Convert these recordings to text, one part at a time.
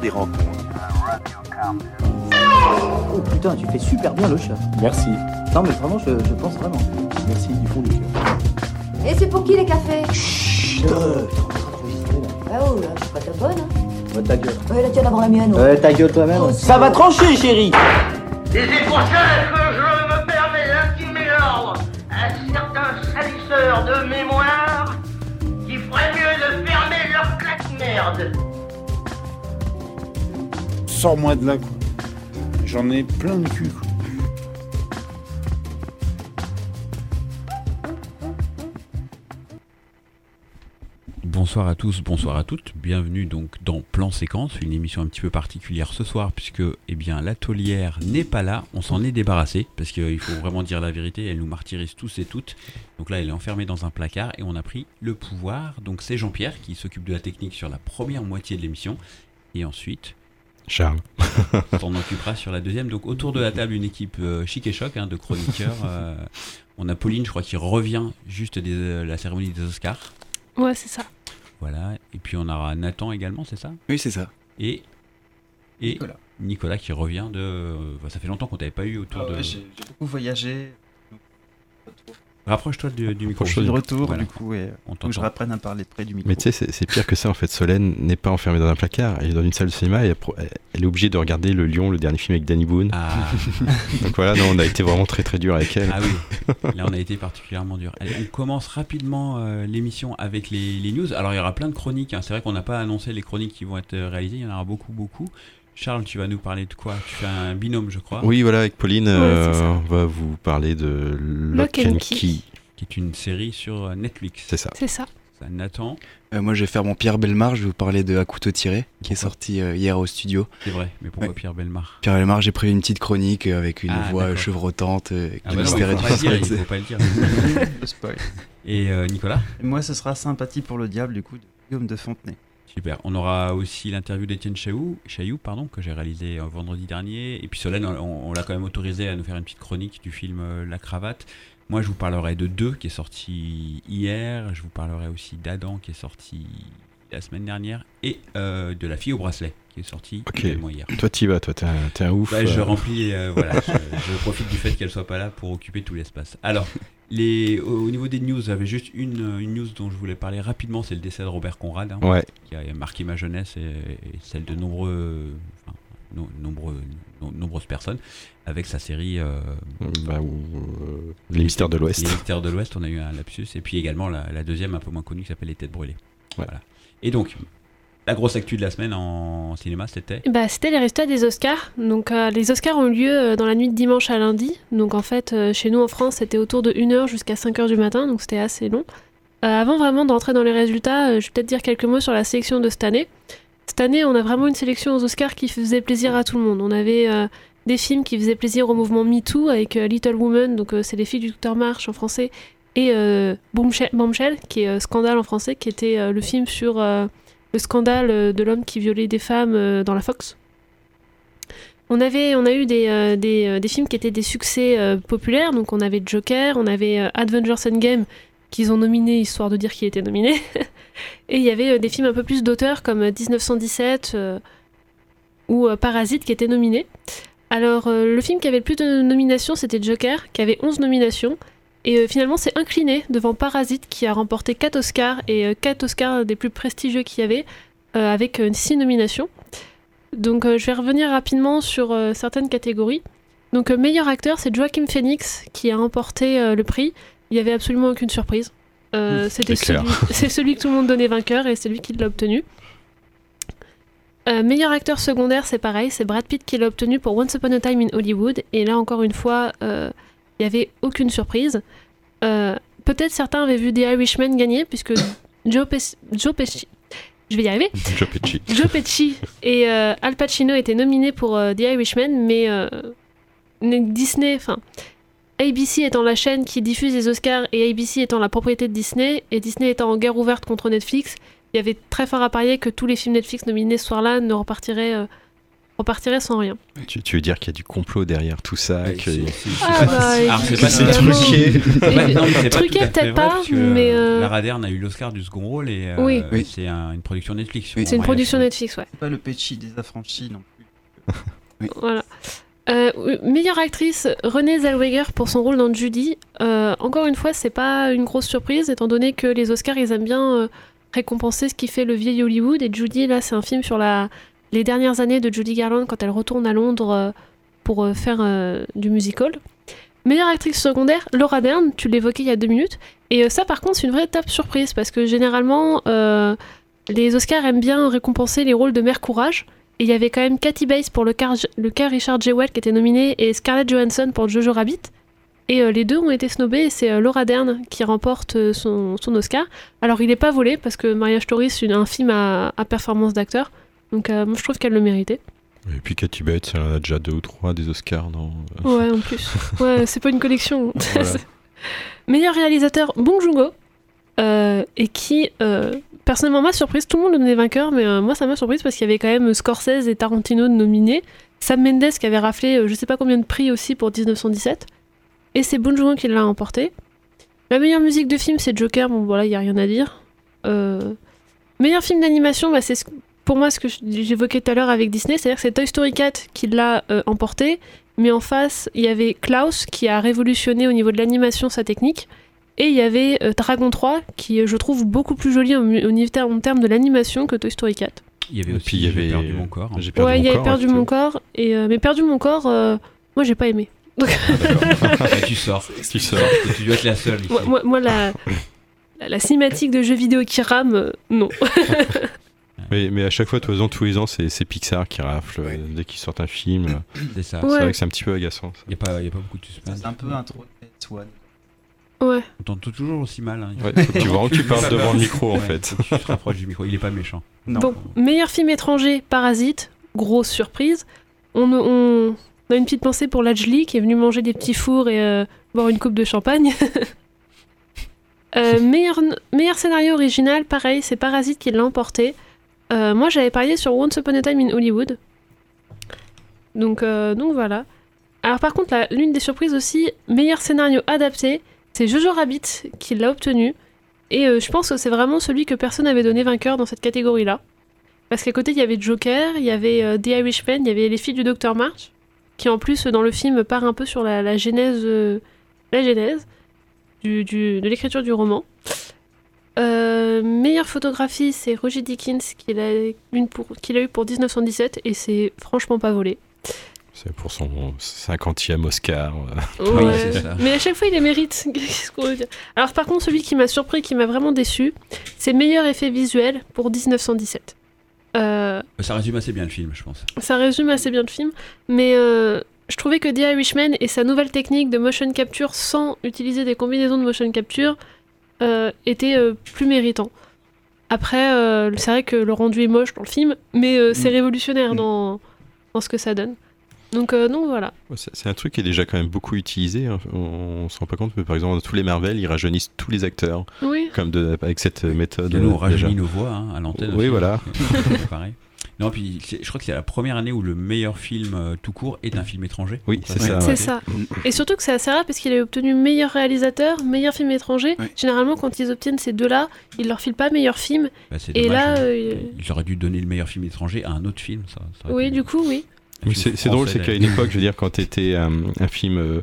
des rencontres. Oh putain, tu fais super bien le chat. Merci. Non mais vraiment, je, je pense vraiment. Merci du fond du cœur. Et c'est pour qui les cafés? Chut, euh. Ah oh, là, je suis pas ta bonne. Hein. Ouais, ta gueule. Ouais, la tienne avant la mienne. ouais. Ouais, ta gueule toi-même. Oh, Ça va trancher, chérie Et c'est pour ça que je me permets d'intimer l'ordre à certains salisseurs de mémoire qui ferait mieux de fermer leur claque-merde. Sors-moi de là. J'en ai plein le cul. Bonsoir à tous, bonsoir à toutes. Bienvenue donc dans Plan Séquence, une émission un petit peu particulière ce soir puisque eh bien l'atelière n'est pas là, on s'en est débarrassé parce qu'il faut vraiment dire la vérité, elle nous martyrise tous et toutes. Donc là, elle est enfermée dans un placard et on a pris le pouvoir. Donc c'est Jean-Pierre qui s'occupe de la technique sur la première moitié de l'émission et ensuite Charles. s'en occupera sur la deuxième. Donc autour de la table, une équipe euh, chic et choc hein, de chroniqueurs. Euh, on a Pauline, je crois, qui revient juste de euh, la cérémonie des Oscars. Ouais, c'est ça. Voilà. Et puis on aura Nathan également, c'est ça? Oui, c'est ça. Et, et Nicolas. Nicolas qui revient de. euh, bah, ça fait longtemps qu'on t'avait pas eu autour Ah de. ouais, j'ai beaucoup voyagé. Rapproche-toi du, du micro. Je suis de retour, Voilà. du coup, et que je reprenne à parler près du micro. Mais tu sais, c'est- pire que ça en fait. Solène n'est pas enfermée dans un placard, elle est dans une salle de cinéma et elle, est obligée de regarder Le Lion, le dernier film avec Danny Boone. Ah, Donc voilà, non, on a été vraiment très très dur avec elle. ah oui, là on a été particulièrement dur. Allez, on commence rapidement euh, l'émission avec les, les news. Alors il y aura plein de chroniques. hein. C'est vrai qu'on n'a pas annoncé les chroniques qui vont être euh, réalisées. Il y en aura beaucoup, beaucoup. Charles, tu vas nous parler de quoi? Tu fais un binôme, je crois, Oui, voilà, avec Pauline, Ouais, euh, on va vous parler de Lock, Lock and Key. Key. qui est une série sur euh, Netflix. C'est ça. C'est ça. Ça, Nathan, Euh, moi, je vais faire mon Pierre Belmar. Je vais vous parler de À couteau tiré, qui est sorti euh, hier au studio. c'est vrai, mais pourquoi Ouais. Pierre Belmar? Pierre Belmar, j'ai prévu une petite chronique avec une Ah, voix chevrotante, euh, Ah qui bah non, il mystère et faut du pas dire, il faut pas le dire. Le spoil. Et euh, Nicolas? Moi, ce sera Sympathie pour le diable, du coup, de Guillaume de Fontenay. Super. On aura aussi l'interview d'Étienne Chailloux, Chailloux pardon, que j'ai réalisé euh, vendredi dernier. Et puis Solène, on, on l'a quand même autorisé à nous faire une petite chronique du film euh, La Cravate. Moi, je vous parlerai de Deux, qui est sorti hier. Je vous parlerai aussi d'Adam, qui est sorti la semaine dernière. Et euh, de La fille au bracelet, qui est sorti Ok. également hier. Toi, t'y vas, toi, t'es un, t'es un ouf. Bah, je euh, remplis, euh, voilà, je, je profite du fait qu'elle soit pas là pour occuper tout l'espace. Alors, les, au, au niveau des news, j'avais juste une, une news dont je voulais parler rapidement, c'est le décès de Robert Conrad, hein, Ouais, qui a marqué ma jeunesse et, et celle de nombreux, enfin, no- nombreux, no- nombreuses personnes, avec sa série euh, bah, Les Mystères de l'Ouest. Les Mystères de l'Ouest, on a eu un lapsus, et puis également la, la deuxième un peu moins connue qui s'appelle Les Têtes Brûlées. Ouais. Voilà. Et donc, la grosse actu de la semaine en cinéma, c'était Bah, c'était les résultats des Oscars. Donc, euh, les Oscars ont eu lieu euh, dans la nuit de dimanche à lundi. Donc, en fait, euh, chez nous en France, c'était autour de 1h jusqu'à 5h du matin. Donc, c'était assez long. Avant vraiment d'entrer dans les résultats, je vais peut-être dire quelques mots sur la sélection de cette année. Cette année, on a vraiment une sélection aux Oscars qui faisait plaisir à tout le monde. On avait des films qui faisaient plaisir au mouvement MeToo avec Little Woman, donc c'est les filles du Docteur March en français, et euh, Bombshell, qui est euh, Scandale en français, qui était euh, le film sur euh, le scandale de l'homme qui violait des femmes dans la Fox. On, avait, on a eu des, des, des films qui étaient des succès populaires, donc on avait Joker, on avait Avengers Endgame, qu'ils ont nominé histoire de dire qu'il était nominé. Et il y avait des films un peu plus d'auteur comme euh, 1917 euh, ou Parasite qui étaient nominés. Alors, le film qui avait le plus de nominations, c'était Joker, qui avait 11 nominations. Et euh, finalement, c'est incliné devant Parasite, qui a remporté 4 Oscars, et 4 Oscars des plus prestigieux qu'il y avait, euh, avec 6 nominations. Donc, euh, je vais revenir rapidement sur euh, certaines catégories. Donc, euh, meilleur acteur, c'est Joaquin Phoenix qui a remporté euh, le prix. Il n'y avait absolument aucune surprise. Euh, C'était c'est clair. celui, celui que tout le monde donnait vainqueur, et c'est lui qui l'a obtenu. Euh, meilleur acteur secondaire, c'est pareil, c'est Brad Pitt qui l'a obtenu pour Once Upon a Time in Hollywood. Et là, encore une fois, euh, il n'y avait aucune surprise. Euh, Peut-être certains avaient vu The Irishman gagner, puisque Joe, Pes- Joe Pesci. Je vais y arriver. Joe Pesci. Joe Pesci et euh, Al Pacino étaient nominés pour euh, The Irishman, mais Disney, enfin, ABC étant la chaîne qui diffuse les Oscars et ABC étant la propriété de Disney, et Disney étant en guerre ouverte contre Netflix, il y avait très fort à parier que tous les films Netflix nominés ce soir-là ne repartiraient repartirait sans rien. Tu, tu veux dire qu'il y a du complot derrière tout ça Ouais, que... Ah, bah, pas- alors, c'est truqué. Truqué, peut-être pas, mais, euh, Lara Dern a eu l'Oscar du second rôle et euh, Oui. Oui. c'est un- une production Netflix. Oui. C'est une production. Netflix, ouais. Pas le Pechi des affranchis non plus. Voilà. Euh, meilleure actrice, Renée Zellweger pour son rôle dans Judy. Euh, encore une fois, c'est pas une grosse surprise, étant donné que les Oscars, ils aiment bien euh, récompenser ce qui fait le vieil Hollywood. Et Judy, là, c'est un film sur la... les dernières années de Judy Garland quand elle retourne à Londres euh, pour euh, faire euh, du musical. Meilleure actrice secondaire, Laura Dern, tu l'évoquais il y a deux minutes. Et ça, par contre, c'est une vraie tape surprise parce que généralement, les Oscars aiment bien récompenser les rôles de mère courage. Et il y avait quand même Kathy Bates pour le cas, Richard Jewell qui était nominé et Scarlett Johansson pour Jojo Rabbit. Et les deux ont été snobés et c'est Laura Dern qui remporte son, Oscar. Alors il n'est pas volé parce que Marriage Story c'est un film à performance d'acteur. Donc euh, moi je trouve qu'elle le méritait. Et puis Cathy Bates, elle en a déjà deux ou trois des Oscars, non Ouais en plus. Ouais c'est pas une collection. Voilà. Meilleur réalisateur Bong Joon-ho euh, et qui euh, personnellement m'a surprise. Tout le monde le donnait vainqueur mais euh, moi ça m'a surprise parce qu'il y avait quand même Scorsese et Tarantino nominés. Sam Mendes qui avait raflé euh, je sais pas combien de prix aussi pour 1917. Et c'est Bong Joon-ho qui l'a emporté. La meilleure musique de film c'est Joker. Bon voilà il y a rien à dire. Euh, meilleur film d'animation bah, c'est ce- pour moi ce que j'évoquais tout à l'heure avec Disney, c'est-à-dire que c'est Toy Story 4 qui l'a euh, emporté. Mais en face, il y avait Klaus qui a révolutionné au niveau de l'animation sa technique. Et il y avait euh, Dragon 3 qui, euh, je trouve, beaucoup plus joli niveau en termes de l'animation que Toy Story 4. Il y avait aussi il y J'ai avait- perdu mon corps. J'ai perdu ouais, mon il y avait corps, perdu hein, mon corps. Et, euh, mais perdu mon corps, euh, moi j'ai pas aimé. Bah, tu sors. Tu sors. Tu dois être la seule. ici. Moi, moi, moi, la, la, la cinématique de jeux vidéo qui rame, euh, non. Mais, mais à chaque fois, de toute façon, tous les ans, c'est Pixar qui rafle euh, dès qu'ils sortent un film. C'est ça. Ouais. C'est vrai que c'est un petit peu agaçant. ça. Il n'y a, pas- y a pas beaucoup de suspense. C'est un peu intro de Swan. Ouais. On t'entend toujours aussi mal. Hein. Ouais, faut que tu vois que tu parles devant le micro, en Ouais, fait. Tu te rapproches du micro. Il est pas méchant. Non. Bon, meilleur film étranger, Parasite, grosse surprise. On, on a une petite pensée pour Lajli qui est venu manger des petits fours et euh, boire une coupe de champagne. Euh, meilleur, meilleur scénario original, pareil, c'est Parasite qui l'a emporté. Euh, moi j'avais parié sur Once Upon a Time in Hollywood. Donc, euh, donc voilà. Alors par contre, l'une des surprises aussi, meilleur scénario adapté, c'est Jojo Rabbit qui l'a obtenu. Et euh, je pense que c'est vraiment celui que personne n'avait donné vainqueur dans cette catégorie-là. Parce qu'à côté, il y avait Joker, il y avait The Irishman, il y avait Les filles du Docteur March, qui en plus, dans le film, part un peu sur la, genèse, la genèse de l'écriture du roman. Euh, meilleure photographie, c'est Roger Dickens qui l'a une pour- qu'il a eu pour 1917 et c'est franchement pas volé. C'est pour son 50e Oscar. euh. Oui, Ouais. c'est ça. Mais à chaque fois, il les mérite. Qu'est-ce qu'on veut dire? Alors, par contre, celui qui m'a surpris, qui m'a vraiment déçu, c'est meilleur effet visuel pour 1917. Euh, Ça résume assez bien le film, je pense. ça résume assez bien le film, mais euh, je trouvais que The Irishman et sa nouvelle technique de motion capture sans utiliser des combinaisons de motion capture euh, étaient euh, plus méritants. Après, euh, c'est vrai que le rendu est moche dans le film, mais euh, c'est Mm. révolutionnaire Mm. dans, dans ce que ça donne. Donc, euh, voilà. C'est un truc qui est déjà quand même beaucoup utilisé. hein. On, on se rend pas compte, mais par exemple, dans tous les Marvel, ils rajeunissent tous les acteurs, Oui. comme de, avec cette méthode. De nous, rajeunit nos voix hein, à l'antenne. Oui, aussi. voilà. Pareil. Non, puis je crois que c'est la première année où le meilleur film euh, tout court est un film étranger. Oui, c'est ça. C'est ça. Et surtout que c'est assez rare parce qu'il a obtenu meilleur réalisateur, meilleur film étranger. Oui. Généralement, quand ils obtiennent ces deux-là, ils leur filent pas meilleur film. Bah, Et dommage, là, euh, Ils auraient dû donner le meilleur film étranger à un autre film. Ça, oui, été- du coup, oui. c'est drôle, c'est qu'à une époque, je veux dire, quand t'étais un, un film euh,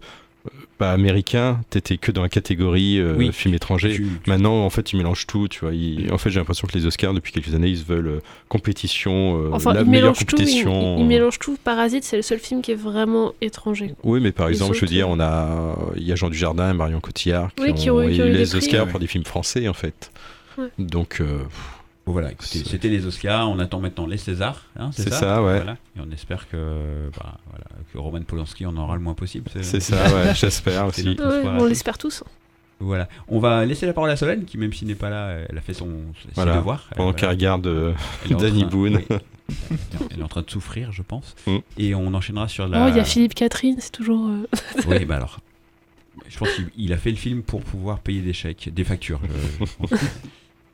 pas américain, t'étais que dans la catégorie euh, Oui. film étranger. Tu- Maintenant, en fait, tu mélanges tout, tu vois. Ils- En fait, j'ai l'impression que les Oscars, depuis quelques années, ils se veulent euh, compétition, euh, Enfin, la ils meilleure mélangent tout. Ils, compétition. ils- ils mélangent tout. Parasite, c'est le seul film qui est vraiment étranger. Oui, mais par exemple, je veux dire, euh, on a, il y a Jean Dujardin, Marion Cotillard, qui Oui, ont, qui ont- qui ont eu les prix, Oscars ouais. pour des films français, en fait. Ouais. Donc, euh, Bon, voilà, écoutez, c'était les Oscars. On attend maintenant les Césars. hein, C'est ça, ouais. Voilà. Et on espère que, bah, voilà, que Roman Polanski en aura le moins possible. c'est ça, ouais, j'espère aussi. Ouais, on l'espère tous. Voilà. On va laisser la parole à Solène, qui même s'il n'est pas là, elle a fait son ses Voilà. devoirs. Pendant Elle- qu'elle regarde euh, Danny train- Boone. oui. Elle est en train de souffrir, je pense. Mm. Et on enchaînera sur la. Oh, il y a Philippe Catherine, c'est toujours. euh, Oui, bah alors. Je pense qu'il il a fait le film pour pouvoir payer des chèques, des factures. je- je pense.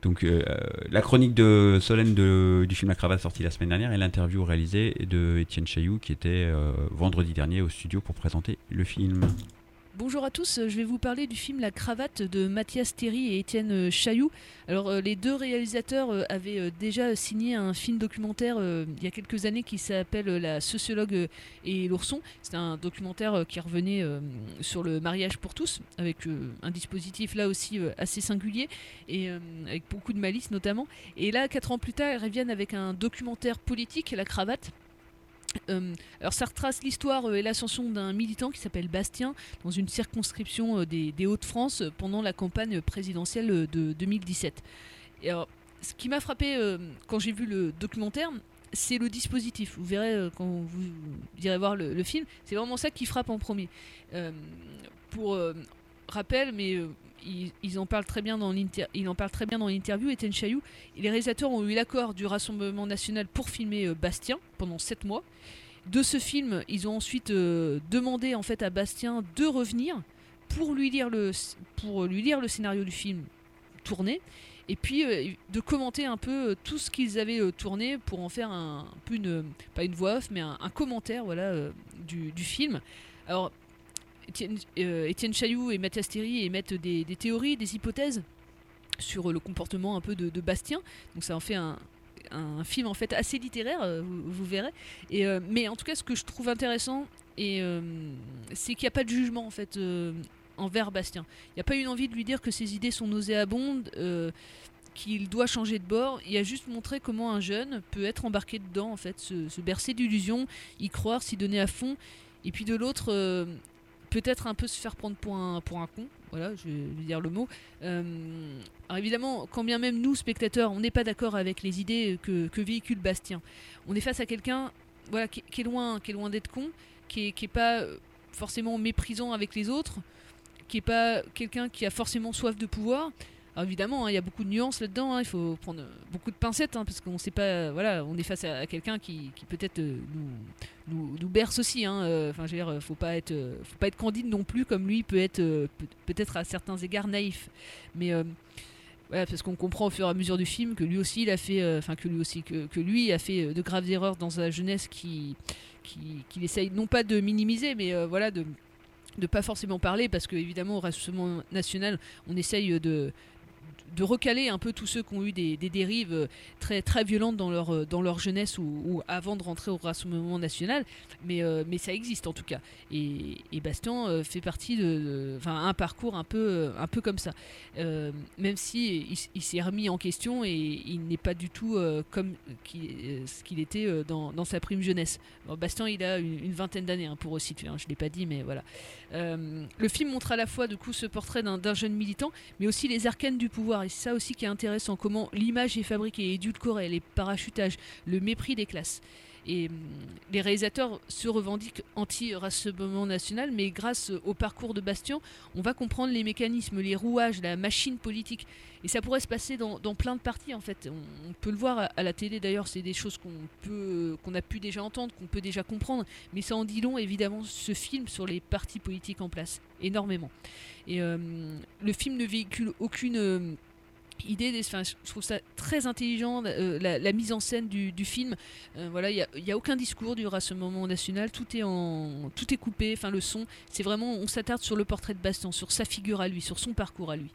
Donc euh, la chronique de Solène du film La Cravate sortie la semaine dernière et l'interview réalisée de Étienne Chailloux qui était euh, vendredi dernier au studio pour présenter le film. Bonjour à tous, je vais vous parler du film La Cravate de Mathias Théry et Étienne euh, Chailloux. Alors euh, les deux réalisateurs euh, avaient déjà signé un film documentaire il y a quelques années qui s'appelle La sociologue et l'ourson. C'est un documentaire qui revenait sur le mariage pour tous avec un dispositif là aussi assez singulier et avec beaucoup de malice notamment. Et là, quatre ans plus tard, ils reviennent avec un documentaire politique, La Cravate. Euh, alors ça retrace l'histoire euh, et l'ascension d'un militant qui s'appelle Bastien dans une circonscription euh, des, Hauts-de-France pendant la campagne présidentielle de 2017. Et alors, ce qui m'a frappé quand j'ai vu le documentaire, c'est le dispositif. Vous verrez quand vous irez voir le, le film, c'est vraiment ça qui frappe en premier. Pour rappel, mais ils, en parlent très bien dans il en parle très bien dans l'interview, Étienne Chailloux. Les réalisateurs ont eu l'accord du Rassemblement national pour filmer euh, Bastien pendant 7 mois. De ce film, ils ont ensuite euh, demandé en fait à Bastien de revenir pour lui lire le, pour lui lire le scénario du film tourné et puis euh, de commenter un peu tout ce qu'ils avaient tourné pour en faire un, peu une pas une voix off mais un, commentaire voilà du, du film. Alors Étienne, euh, Chailloux et Mathias Théry émettent des, théories, des hypothèses sur le comportement un peu de, Bastien. Donc ça en fait un, film en fait assez littéraire, euh, vous, verrez. Euh, mais en tout cas, ce que je trouve intéressant, euh, c'est qu'il n'y a pas de jugement en fait envers Bastien. Il n'y a pas une envie de lui dire que ses idées sont nauséabondes. qu'il doit changer de bord, il a juste montré comment un jeune peut être embarqué dedans, en fait, se, se bercer d'illusions, y croire, s'y donner à fond, et puis de l'autre, peut-être un peu se faire prendre pour un, pour un con, voilà, je vais dire le mot. Euh, alors évidemment, quand bien même nous, spectateurs, on n'est pas d'accord avec les idées que, véhicule Bastien, on est face à quelqu'un voilà, qui, est loin, qui est loin d'être con, qui est, qui est pas euh, forcément méprisant avec les autres, qui est pas quelqu'un qui a forcément soif de pouvoir. Alors évidemment, hein, il y a beaucoup de nuances là-dedans. hein, il faut prendre euh, beaucoup de pincettes hein, parce qu'on sait pas. euh, voilà, on est face à, quelqu'un qui, qui peut-être euh, nous, berce aussi. Enfin, euh, faut pas être, candide non plus comme lui peut être peut- peut-être à certains égards naïf. Mais voilà, parce qu'on comprend au fur et à mesure du film que lui aussi, il a fait, enfin que lui aussi, que, lui a fait de graves erreurs dans sa jeunesse qui, qui, qu'il essaye non pas de minimiser, mais voilà de de pas forcément parler parce que évidemment au Rassemblement national on essaye de de recaler un peu tous ceux qui ont eu des, des dérives euh, très très violentes dans leur euh, dans leur jeunesse ou, avant de rentrer au Rassemblement national. Mais euh, mais ça existe en tout cas. Et, Bastien fait partie de- de un parcours un peu un peu comme ça. Même si il, s'est remis en question et il n'est pas du tout comme ce qu'il était dans, dans sa prime jeunesse. Bastien il a une, une vingtaine d'années hein, pour situer hein, je l'ai pas dit mais voilà. Le film montre à la fois du coup ce portrait d'un jeune militant, mais aussi les arcanes du pouvoir. Et c'est ça aussi qui est intéressant, comment l'image est fabriquée, édulcorée, les parachutages, le mépris des classes. Et hum, les réalisateurs se revendiquent anti-rassemblement national, mais grâce au parcours de Bastien, on va comprendre les mécanismes, les rouages, la machine politique. Et ça pourrait se passer dans, plein de parties en fait. On, peut le voir à, la télé d'ailleurs, c'est des choses qu'on peut, qu'on a pu déjà entendre, qu'on peut déjà comprendre. Mais ça en dit long évidemment ce film sur les partis politiques en place, énormément. Et euh, le film ne véhicule aucune euh, idée, je trouve ça très intelligent, euh, la, la mise en scène du, film. Euh, voilà, il n'y a, aucun discours du Rassemblement national, tout est, tout est coupé, enfin le son, c'est vraiment, on s'attarde sur le portrait de Bastien, sur sa figure à lui, sur son parcours à lui.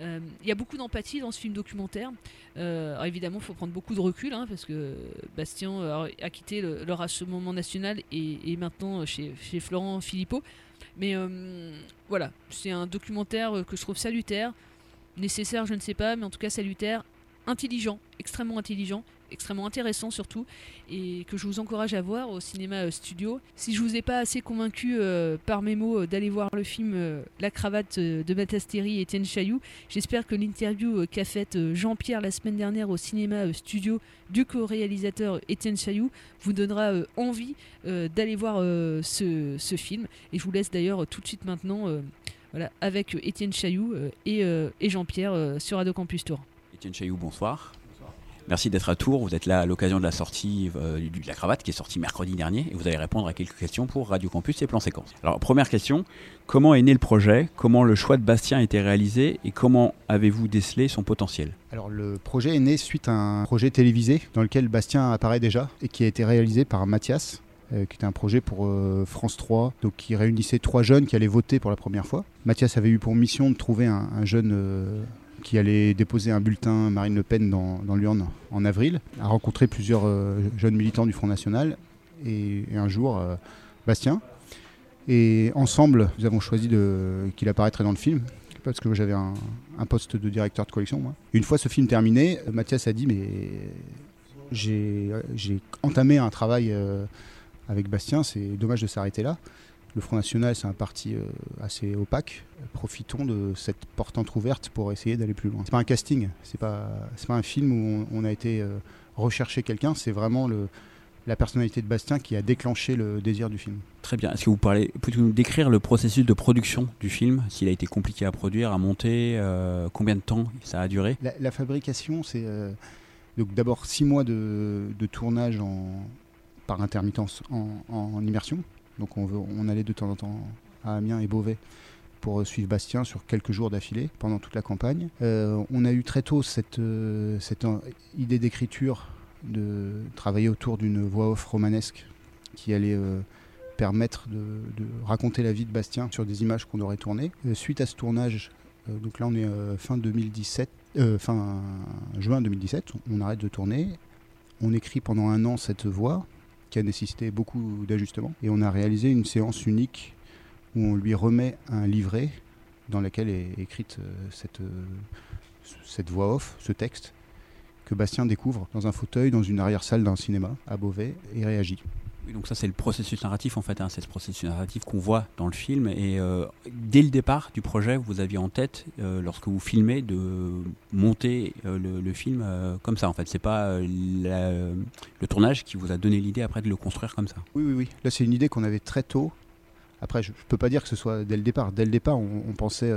Euh, Il y a beaucoup d'empathie dans ce film documentaire. Euh, évidemment, il faut prendre beaucoup de recul, hein, parce que Bastien euh, a quitté le, le Rassemblement national et est maintenant chez, chez Florent Philippot. Mais euh, voilà, c'est un documentaire euh, que je trouve salutaire, nécessaire, je ne sais pas, mais en tout cas salutaire, intelligent, extrêmement intelligent, extrêmement intéressant surtout, et que je vous encourage à voir au cinéma euh, studio. Si je vous ai pas assez convaincu euh, par mes mots euh, d'aller voir le film La cravate de Matasteri et Étienne Chailloux, j'espère que l'interview qu'a faite Jean-Pierre la semaine dernière au cinéma studio du co-réalisateur Étienne Chailloux vous donnera envie d'aller voir ce, film. Et je vous laisse d'ailleurs tout de suite maintenant voilà, avec euh, Étienne Chailloux euh, et, euh, et Jean-Pierre euh, sur Radio Campus Tour. Étienne Chailloux, bonsoir. Merci d'être à Tours. Vous êtes là à l'occasion de la sortie euh, de la cravate qui est sortie mercredi dernier et vous allez répondre à quelques questions pour Radio Campus et Plan Séquence. Alors, première question comment est né le projet? Comment le choix de Bastien a été réalisé? Et comment avez-vous décelé son potentiel? Alors, le projet est né suite à un projet télévisé dans lequel Bastien apparaît déjà et qui a été réalisé par Mathias. Euh, qui était un projet pour euh, France 3, donc qui réunissait trois jeunes qui allaient voter pour la première fois. Mathias avait eu pour mission de trouver un, un jeune euh, qui allait déposer un bulletin Marine Le Pen dans, dans l'urne en avril, a rencontré plusieurs jeunes militants du Front National et, un jour Bastien. Et ensemble, nous avons choisi qu'il apparaîtrait dans le film parce que j'avais un, poste de directeur de collection. Moi. Une fois ce film terminé, Mathias a dit mais j'ai entamé un travail avec Bastien, c'est dommage de s'arrêter là. Le Front National, c'est un parti euh, assez opaque. Profitons de cette porte entrouverte pour essayer d'aller plus loin. C'est pas un casting, c'est pas, pas un film où on, on a été euh, rechercher quelqu'un, c'est vraiment le, la personnalité de Bastien qui a déclenché le désir du film. Très bien. Est-ce que vous parlez, pouvez nous décrire le processus de production du film? S'il a été compliqué à produire, à monter euh, Combien de temps ça a duré? La, la fabrication, c'est donc d'abord six mois de, de tournage en, par intermittence en, immersion. Donc on, allait de temps en temps à Amiens et Beauvais pour suivre Bastien sur quelques jours d'affilée pendant toute la campagne. Euh, on a eu très tôt cette, euh, idée d'écriture de travailler autour d'une voix off romanesque qui allait euh, permettre de, de raconter la vie de Bastien sur des images qu'on aurait tournées. Suite à ce tournage, donc là on est fin 2017, euh, fin juin 2017, on arrête de tourner. On écrit pendant un an cette voix qui a nécessité beaucoup d'ajustements et on a réalisé une séance unique où on lui remet un livret dans lequel est écrite euh, cette, euh, cette voix off, ce texte que Bastien découvre dans un fauteuil dans une arrière-salle d'un cinéma à Beauvais et réagit. Donc ça c'est le processus narratif en fait, hein, c'est ce processus narratif qu'on voit dans le film et euh, dès le départ du projet vous aviez en tête euh, lorsque vous filmez de monter euh, le, film comme ça en fait, c'est pas le tournage qui vous a donné l'idée après de le construire comme ça. Oui, oui, oui. Là, c'est une idée qu'on avait très tôt. Après, je ne peux pas dire que ce soit dès le départ. Dès le départ, on, pensait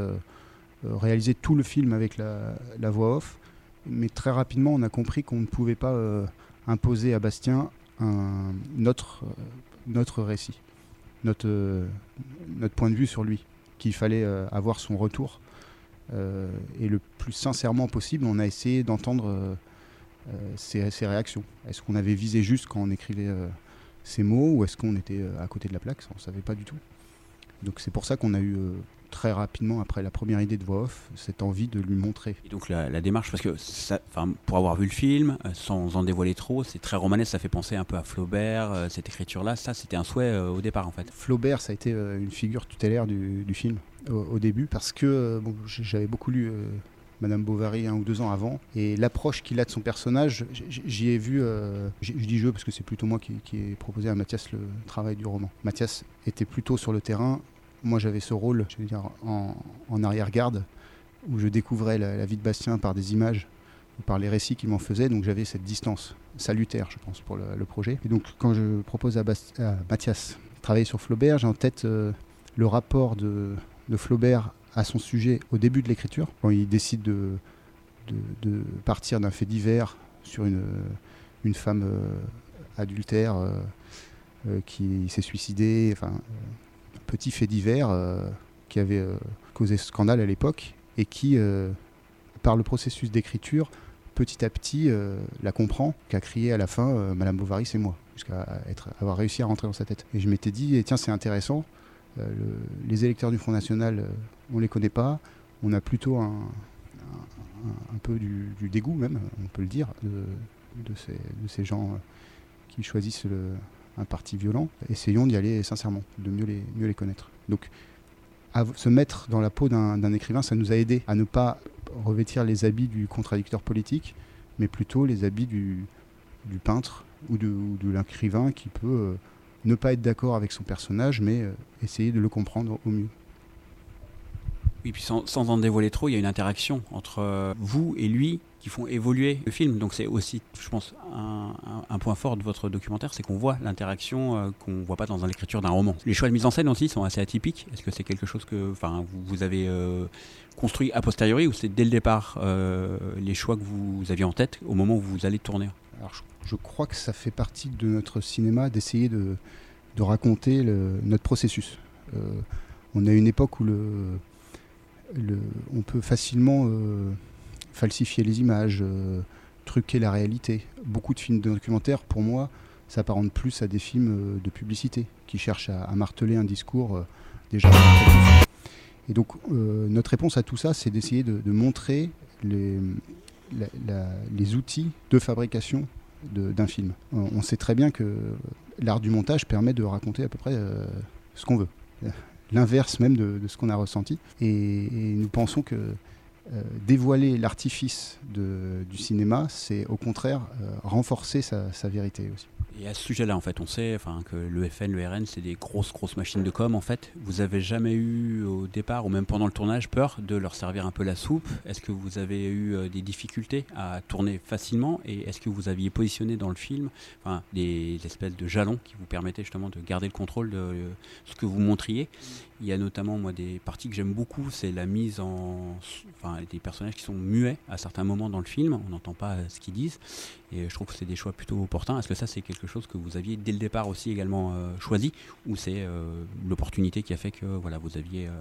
réaliser tout le film avec la, voix off. Mais très rapidement, on a compris qu'on ne pouvait pas imposer à Bastien notre, euh, notre récit, notre, euh, notre point de vue sur lui. Qu'il fallait euh, avoir son retour. Et le plus sincèrement possible, on a essayé d'entendre ses, réactions. Est-ce qu'on avait visé juste quand on écrivait ces mots ou est-ce qu'on était à côté de la plaque? On ne savait pas du tout. Donc c'est pour ça qu'on a eu euh, très rapidement, après la première idée de voix off, cette envie de lui montrer. Et donc la, la démarche, parce que ça, pour avoir vu le film, euh, sans en dévoiler trop, c'est très romanesque, ça fait penser un peu à Flaubert, euh, cette écriture-là, ça c'était un souhait euh, au départ en fait. Flaubert, ça a été une figure tutélaire du, du film au, au début parce que bon, j'avais beaucoup lu Madame Bovary un ou deux ans avant et l'approche qu'il a de son personnage, j'y ai vu. euh, je dis je parce que c'est plutôt moi qui, qui ai proposé à Mathias le travail du roman. Mathias était plutôt sur le terrain. Moi, j'avais ce rôle, dire, en, arrière-garde où je découvrais la, vie de Bastien par des images ou par les récits qu'il m'en faisait. Donc j'avais cette distance salutaire, je pense, pour le, projet. Et donc quand je propose à, Mathias de travailler sur Flaubert, j'ai en tête euh, le rapport de, Flaubert à son sujet au début de l'écriture, quand il décide de, partir d'un fait divers sur une, femme euh, adultère euh, qui s'est suicidée, petit fait divers euh, qui avait euh, causé scandale à l'époque et qui, euh, par le processus d'écriture, petit à petit la comprend, qu'a crié à la fin Madame Bovary, c'est moi, jusqu'à avoir réussi à rentrer dans sa tête. Et je m'étais dit, eh, tiens, c'est intéressant, le- les électeurs du Front National, on les connaît pas, on a plutôt un, peu du, dégoût même, on peut le dire, de, ces, gens qui choisissent le- un parti violent. Essayons d'y aller sincèrement, de mieux les, mieux les connaître. Donc, se mettre dans la peau d'un écrivain, ça nous a aidé à ne pas revêtir les habits du contradicteur politique, mais plutôt les habits du, du peintre ou de, de l'écrivain qui peut euh, ne pas être d'accord avec son personnage, mais euh, essayer de le comprendre au mieux. Oui, puis sans, sans en dévoiler trop, il y a une interaction entre euh, vous et lui qui font évoluer le film. Donc c'est aussi, je pense, un, point fort de votre documentaire, c'est qu'on voit l'interaction euh, qu'on voit pas dans l'écriture d'un roman. Les choix de mise en scène aussi sont assez atypiques. Est-ce que c'est quelque chose que, vous, vous avez euh, construit a posteriori ou c'est dès le départ les choix que vous aviez en tête au moment où vous allez tourner? Alors, je, crois que ça fait partie de notre cinéma d'essayer de, raconter notre processus. On a une époque où le, on peut facilement euh, falsifier les images, euh, truquer la réalité. Beaucoup de films documentaires, pour moi, s'apparentent plus à des films euh, de publicité qui cherchent à, marteler un discours déjà. Et donc, notre réponse à tout ça, c'est d'essayer de, de montrer les, outils de fabrication de- d'un film. On, sait très bien que l'art du montage permet de raconter à peu près ce qu'on veut. L'inverse même de, ce qu'on a ressenti. Et, nous pensons que euh, dévoiler l'artifice du cinéma, c'est au contraire euh, renforcer sa vérité aussi. Et à ce sujet-là, en fait, on sait enfin, que le FN, le RN, c'est des grosses, grosses machines de com. En fait, vous avez jamais eu au départ ou même pendant le tournage peur de leur servir un peu la soupe? Est-ce que vous avez eu euh, des difficultés à tourner facilement? Et est-ce que vous aviez positionné dans le film enfin, des espèces de jalons qui vous permettaient justement de garder le contrôle de euh, ce que vous montriez? Il y a notamment, moi, des parties que j'aime beaucoup, c'est la mise en. Enfin, des personnages qui sont muets à certains moments dans le film. On n'entend pas euh, ce qu'ils disent. Et je trouve que c'est des choix plutôt opportuns. Est-ce que ça, c'est quelque chose que vous aviez dès le départ aussi également euh, choisi Ou c'est euh, l'opportunité qui a fait que voilà, vous aviez. euh,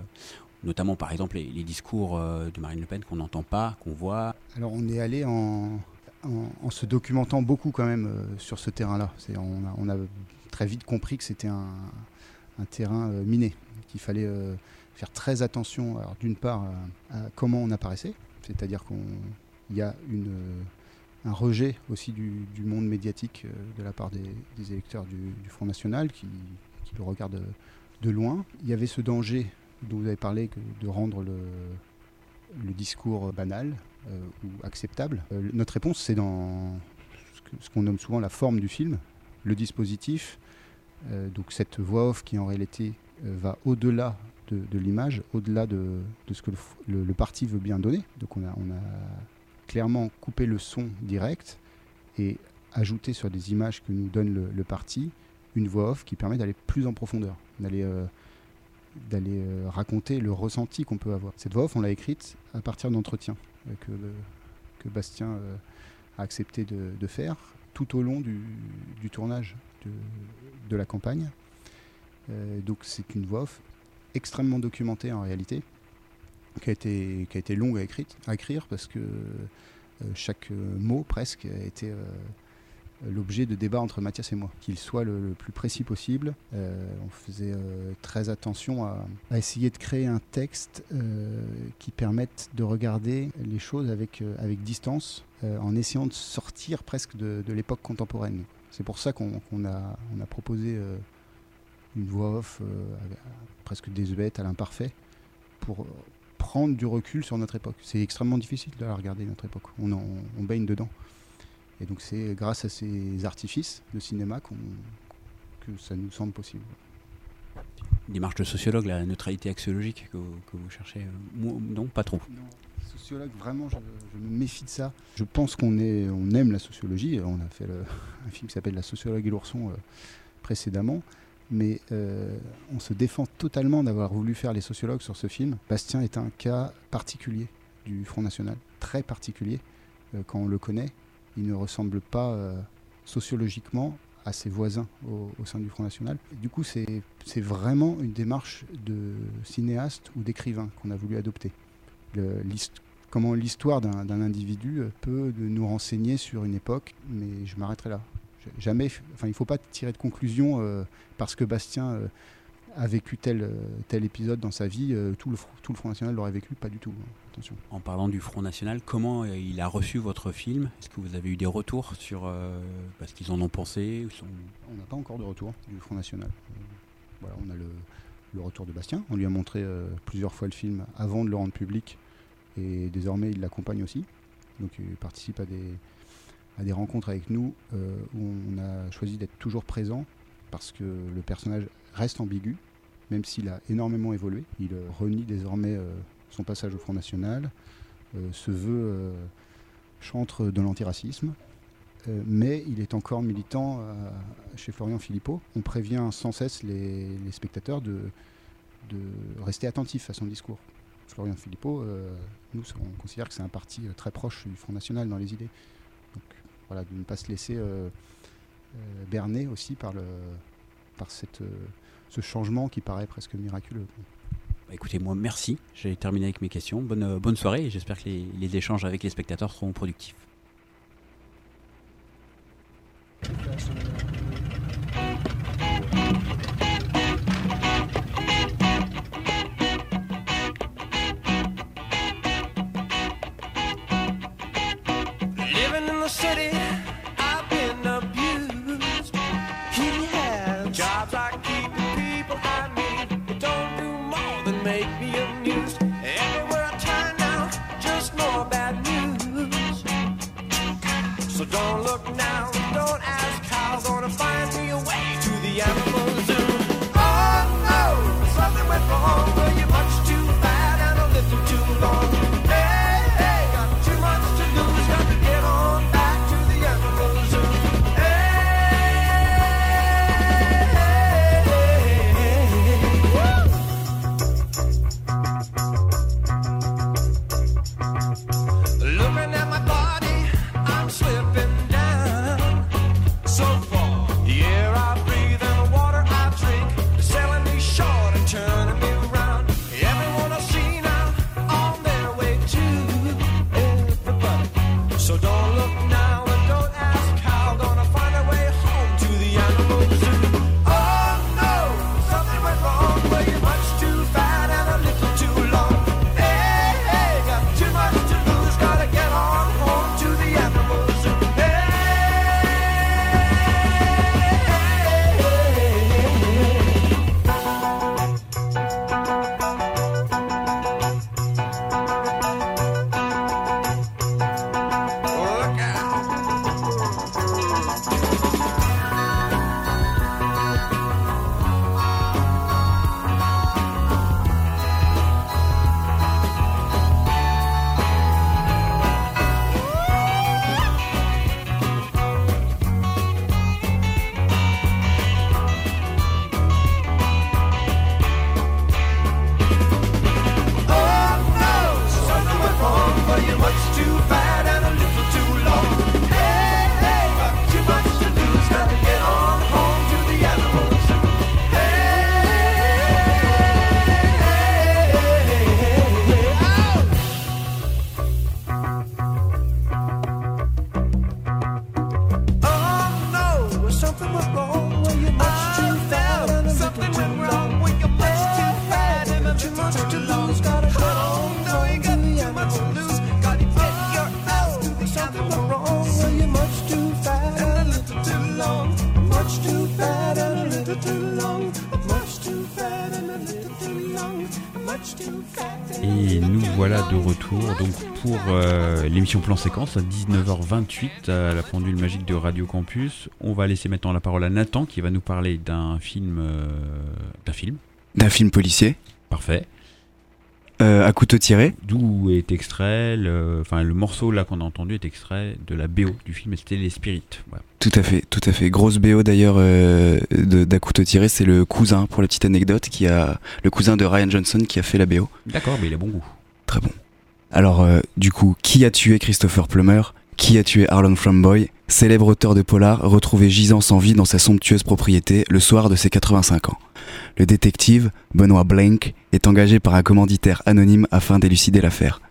notamment par exemple les, discours de Marine Le Pen qu'on n'entend pas, qu'on voit? Alors on est allé en, se documentant beaucoup quand même sur ce terrain-là. On a, très vite compris que c'était un, terrain miné, qu'il fallait faire très attention, d'une part à, comment on apparaissait, c'est-à-dire qu'il y a une, un rejet aussi du, monde médiatique euh, de la part des, électeurs du, Front National qui, le regardent de loin. Il y avait ce danger dont vous avez parlé de rendre le, discours banal euh, ou acceptable. Euh, notre réponse, c'est dans ce qu'on nomme souvent la forme du film, le dispositif, euh, donc cette voix off qui en réalité euh, va au-delà de, l'image, au-delà de, ce que le, parti veut bien donner. Donc on a clairement coupé le son direct et ajouté sur des images que nous donne le, parti une voix off qui permet d'aller plus en profondeur, d'aller euh, euh, raconter le ressenti qu'on peut avoir. Cette voix off, on l'a écrite à partir d'entretiens euh, que, que Bastien a accepté de, faire tout au long du, tournage de, la campagne. Donc c'est une voix off extrêmement documentée en réalité, qui a été, qui a été longue à, écrire, à écrire parce que euh, chaque euh, mot presque a été euh, l'objet de débats entre Mathias et moi, qu'il soit le, plus précis possible. On faisait très attention à, à essayer de créer un texte qui permette de regarder les choses avec, avec distance, en essayant de sortir presque de, de l'époque contemporaine. C'est pour ça qu'on a, on a proposé une voix off presque désuète à l'imparfait pour prendre du recul sur notre époque. C'est extrêmement difficile de la regarder, notre époque. On, en- on baigne dedans. Et donc c'est grâce à ces artifices de cinéma que ça nous semble possible. Démarche de sociologue, la neutralité axiologique que, vous- que vous cherchez euh, moi, Non, pas trop. Sociologue, vraiment, je, je me méfie de ça. Je pense qu'on on aime la sociologie. On a fait le- un film qui s'appelle La sociologue et l'ourson euh, précédemment. Mais euh, on se défend totalement d'avoir voulu faire les sociologues sur ce film. Bastien est un cas particulier du Front National, très particulier. Euh, quand on le connaît, il ne ressemble pas euh, sociologiquement à ses voisins au, sein du Front National. Du coup, c'est vraiment une démarche de cinéaste ou d'écrivain qu'on a voulu adopter. Comment l'histoire d'un individu peut nous renseigner sur une époque, mais je m'arrêterai là. Jamais, enfin, il ne faut pas tirer de conclusion euh, parce que Bastien euh, a vécu tel, euh, tel épisode dans sa vie, tout, le, tout le Front National l'aurait vécu, pas du tout. hein. Attention. En parlant du Front National, comment il a reçu votre film? Est-ce que vous avez eu des retours sur euh, bah, ce qu'ils en ont pensé ou sont- On n'a pas encore de retour du Front National. Voilà, on a le, le retour de Bastien. On lui a montré plusieurs fois le film avant de le rendre public. Et désormais, il l'accompagne aussi. Donc, il participe à des, à des rencontres avec nous euh, où on a choisi d'être toujours présent parce que le personnage reste ambigu, même s'il a énormément évolué. Il euh, renie désormais euh, son passage au Front National, se veut chantre de l'antiracisme, mais il est encore militant chez Florian Philippot. On prévient sans cesse les, spectateurs de, de rester attentifs à son discours. Florian Philippot, nous, on considère que c'est un parti très proche du Front National dans les idées. De ne pas se laisser berner aussi par, le, par cette, ce changement qui paraît presque miraculeux. Bah, écoutez, moi, merci. J'ai terminé avec mes questions. Bonne, bonne soirée et j'espère que les, les échanges avec les spectateurs seront productifs. Living l'émission Plan Séquence à 19h28 à la pendule magique de Radio Campus. On va laisser maintenant la parole à Nathan qui va nous parler d'un film. euh, d'un film. D'un film policier. Parfait. Euh, à couteau tiré. D'où est extrait, le, enfin le morceau là qu'on a entendu est extrait de la BO du film c'était Les Spirits. Voilà. Tout à fait, tout à fait. Grosse BO d'ailleurs euh, d'à couteau tiré, c'est le cousin, pour la petite anecdote, qui a le cousin de Ryan Johnson qui a fait la BO. D'accord, mais il a bon goût. Très bon. Alors, euh, du coup, qui a tué Christopher Plummer? Qui a tué Harlan Flamboy Célèbre auteur de polar retrouvé gisant sans vie dans sa somptueuse propriété le soir de ses 85 ans. Le détective, Benoît Blank, est engagé par un commanditaire anonyme afin d'élucider l'affaire.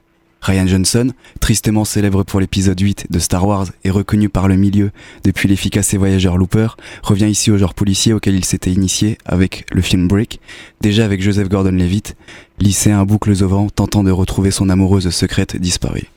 Ryan Johnson, tristement célèbre pour l'épisode 8 de Star Wars et reconnu par le milieu depuis l'efficace et voyageur Looper, revient ici au genre policier auquel il s'était initié avec le film Brick, déjà avec Joseph Gordon-Levitt, lycéen à boucles au vent tentant de retrouver son amoureuse secrète disparue.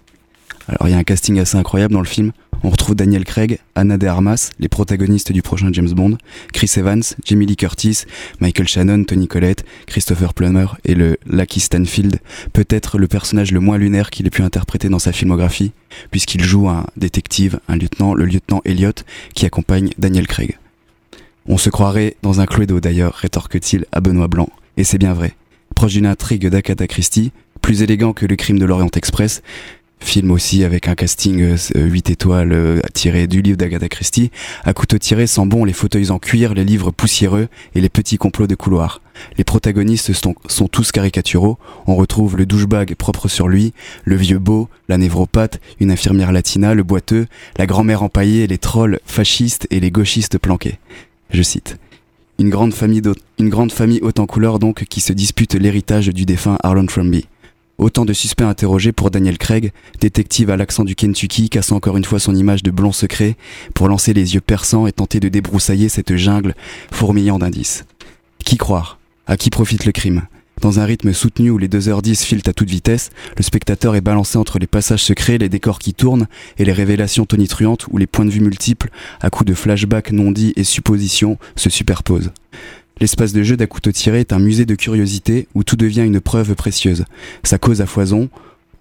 Alors il y a un casting assez incroyable dans le film. On retrouve Daniel Craig, Anna de Armas, les protagonistes du prochain James Bond, Chris Evans, Jamie Lee Curtis, Michael Shannon, Tony Collette, Christopher Plummer et le Lucky Stanfield, peut-être le personnage le moins lunaire qu'il ait pu interpréter dans sa filmographie, puisqu'il joue un détective, un lieutenant, le lieutenant Elliot, qui accompagne Daniel Craig. On se croirait dans un Cluedo d'ailleurs, rétorque-t-il à Benoît Blanc, et c'est bien vrai. Proche d'une intrigue d'Agatha Christie, plus élégant que Le crime de l'Orient Express, film aussi avec un casting euh, 8 étoiles euh, tiré du livre d'Agatha Christie. À couteau tiré sent bon les fauteuils en cuir, les livres poussiéreux et les petits complots de couloir. Les protagonistes sont, tous caricaturaux. On retrouve le douchebag propre sur lui, le vieux beau, la névropathe, une infirmière latina, le boiteux, la grand-mère empaillée, les trolls fascistes et les gauchistes planqués. Je cite. Une grande famille, une grande famille haute en couleur donc qui se dispute l'héritage du défunt Arlon Fromby. Autant de suspects interrogés pour Daniel Craig, détective à l'accent du Kentucky, cassant encore une fois son image de blond secret pour lancer les yeux perçants et tenter de débroussailler cette jungle fourmillant d'indices. Qui croire? À qui profite le crime? Dans un rythme soutenu où les 2h10 filent à toute vitesse, le spectateur est balancé entre les passages secrets, les décors qui tournent et les révélations tonitruantes où les points de vue multiples, à coups de flashbacks non dits et suppositions, se superposent. L'espace de jeu d'à couteau tiré est un musée de curiosité où tout devient une preuve précieuse. Ça cause à foison.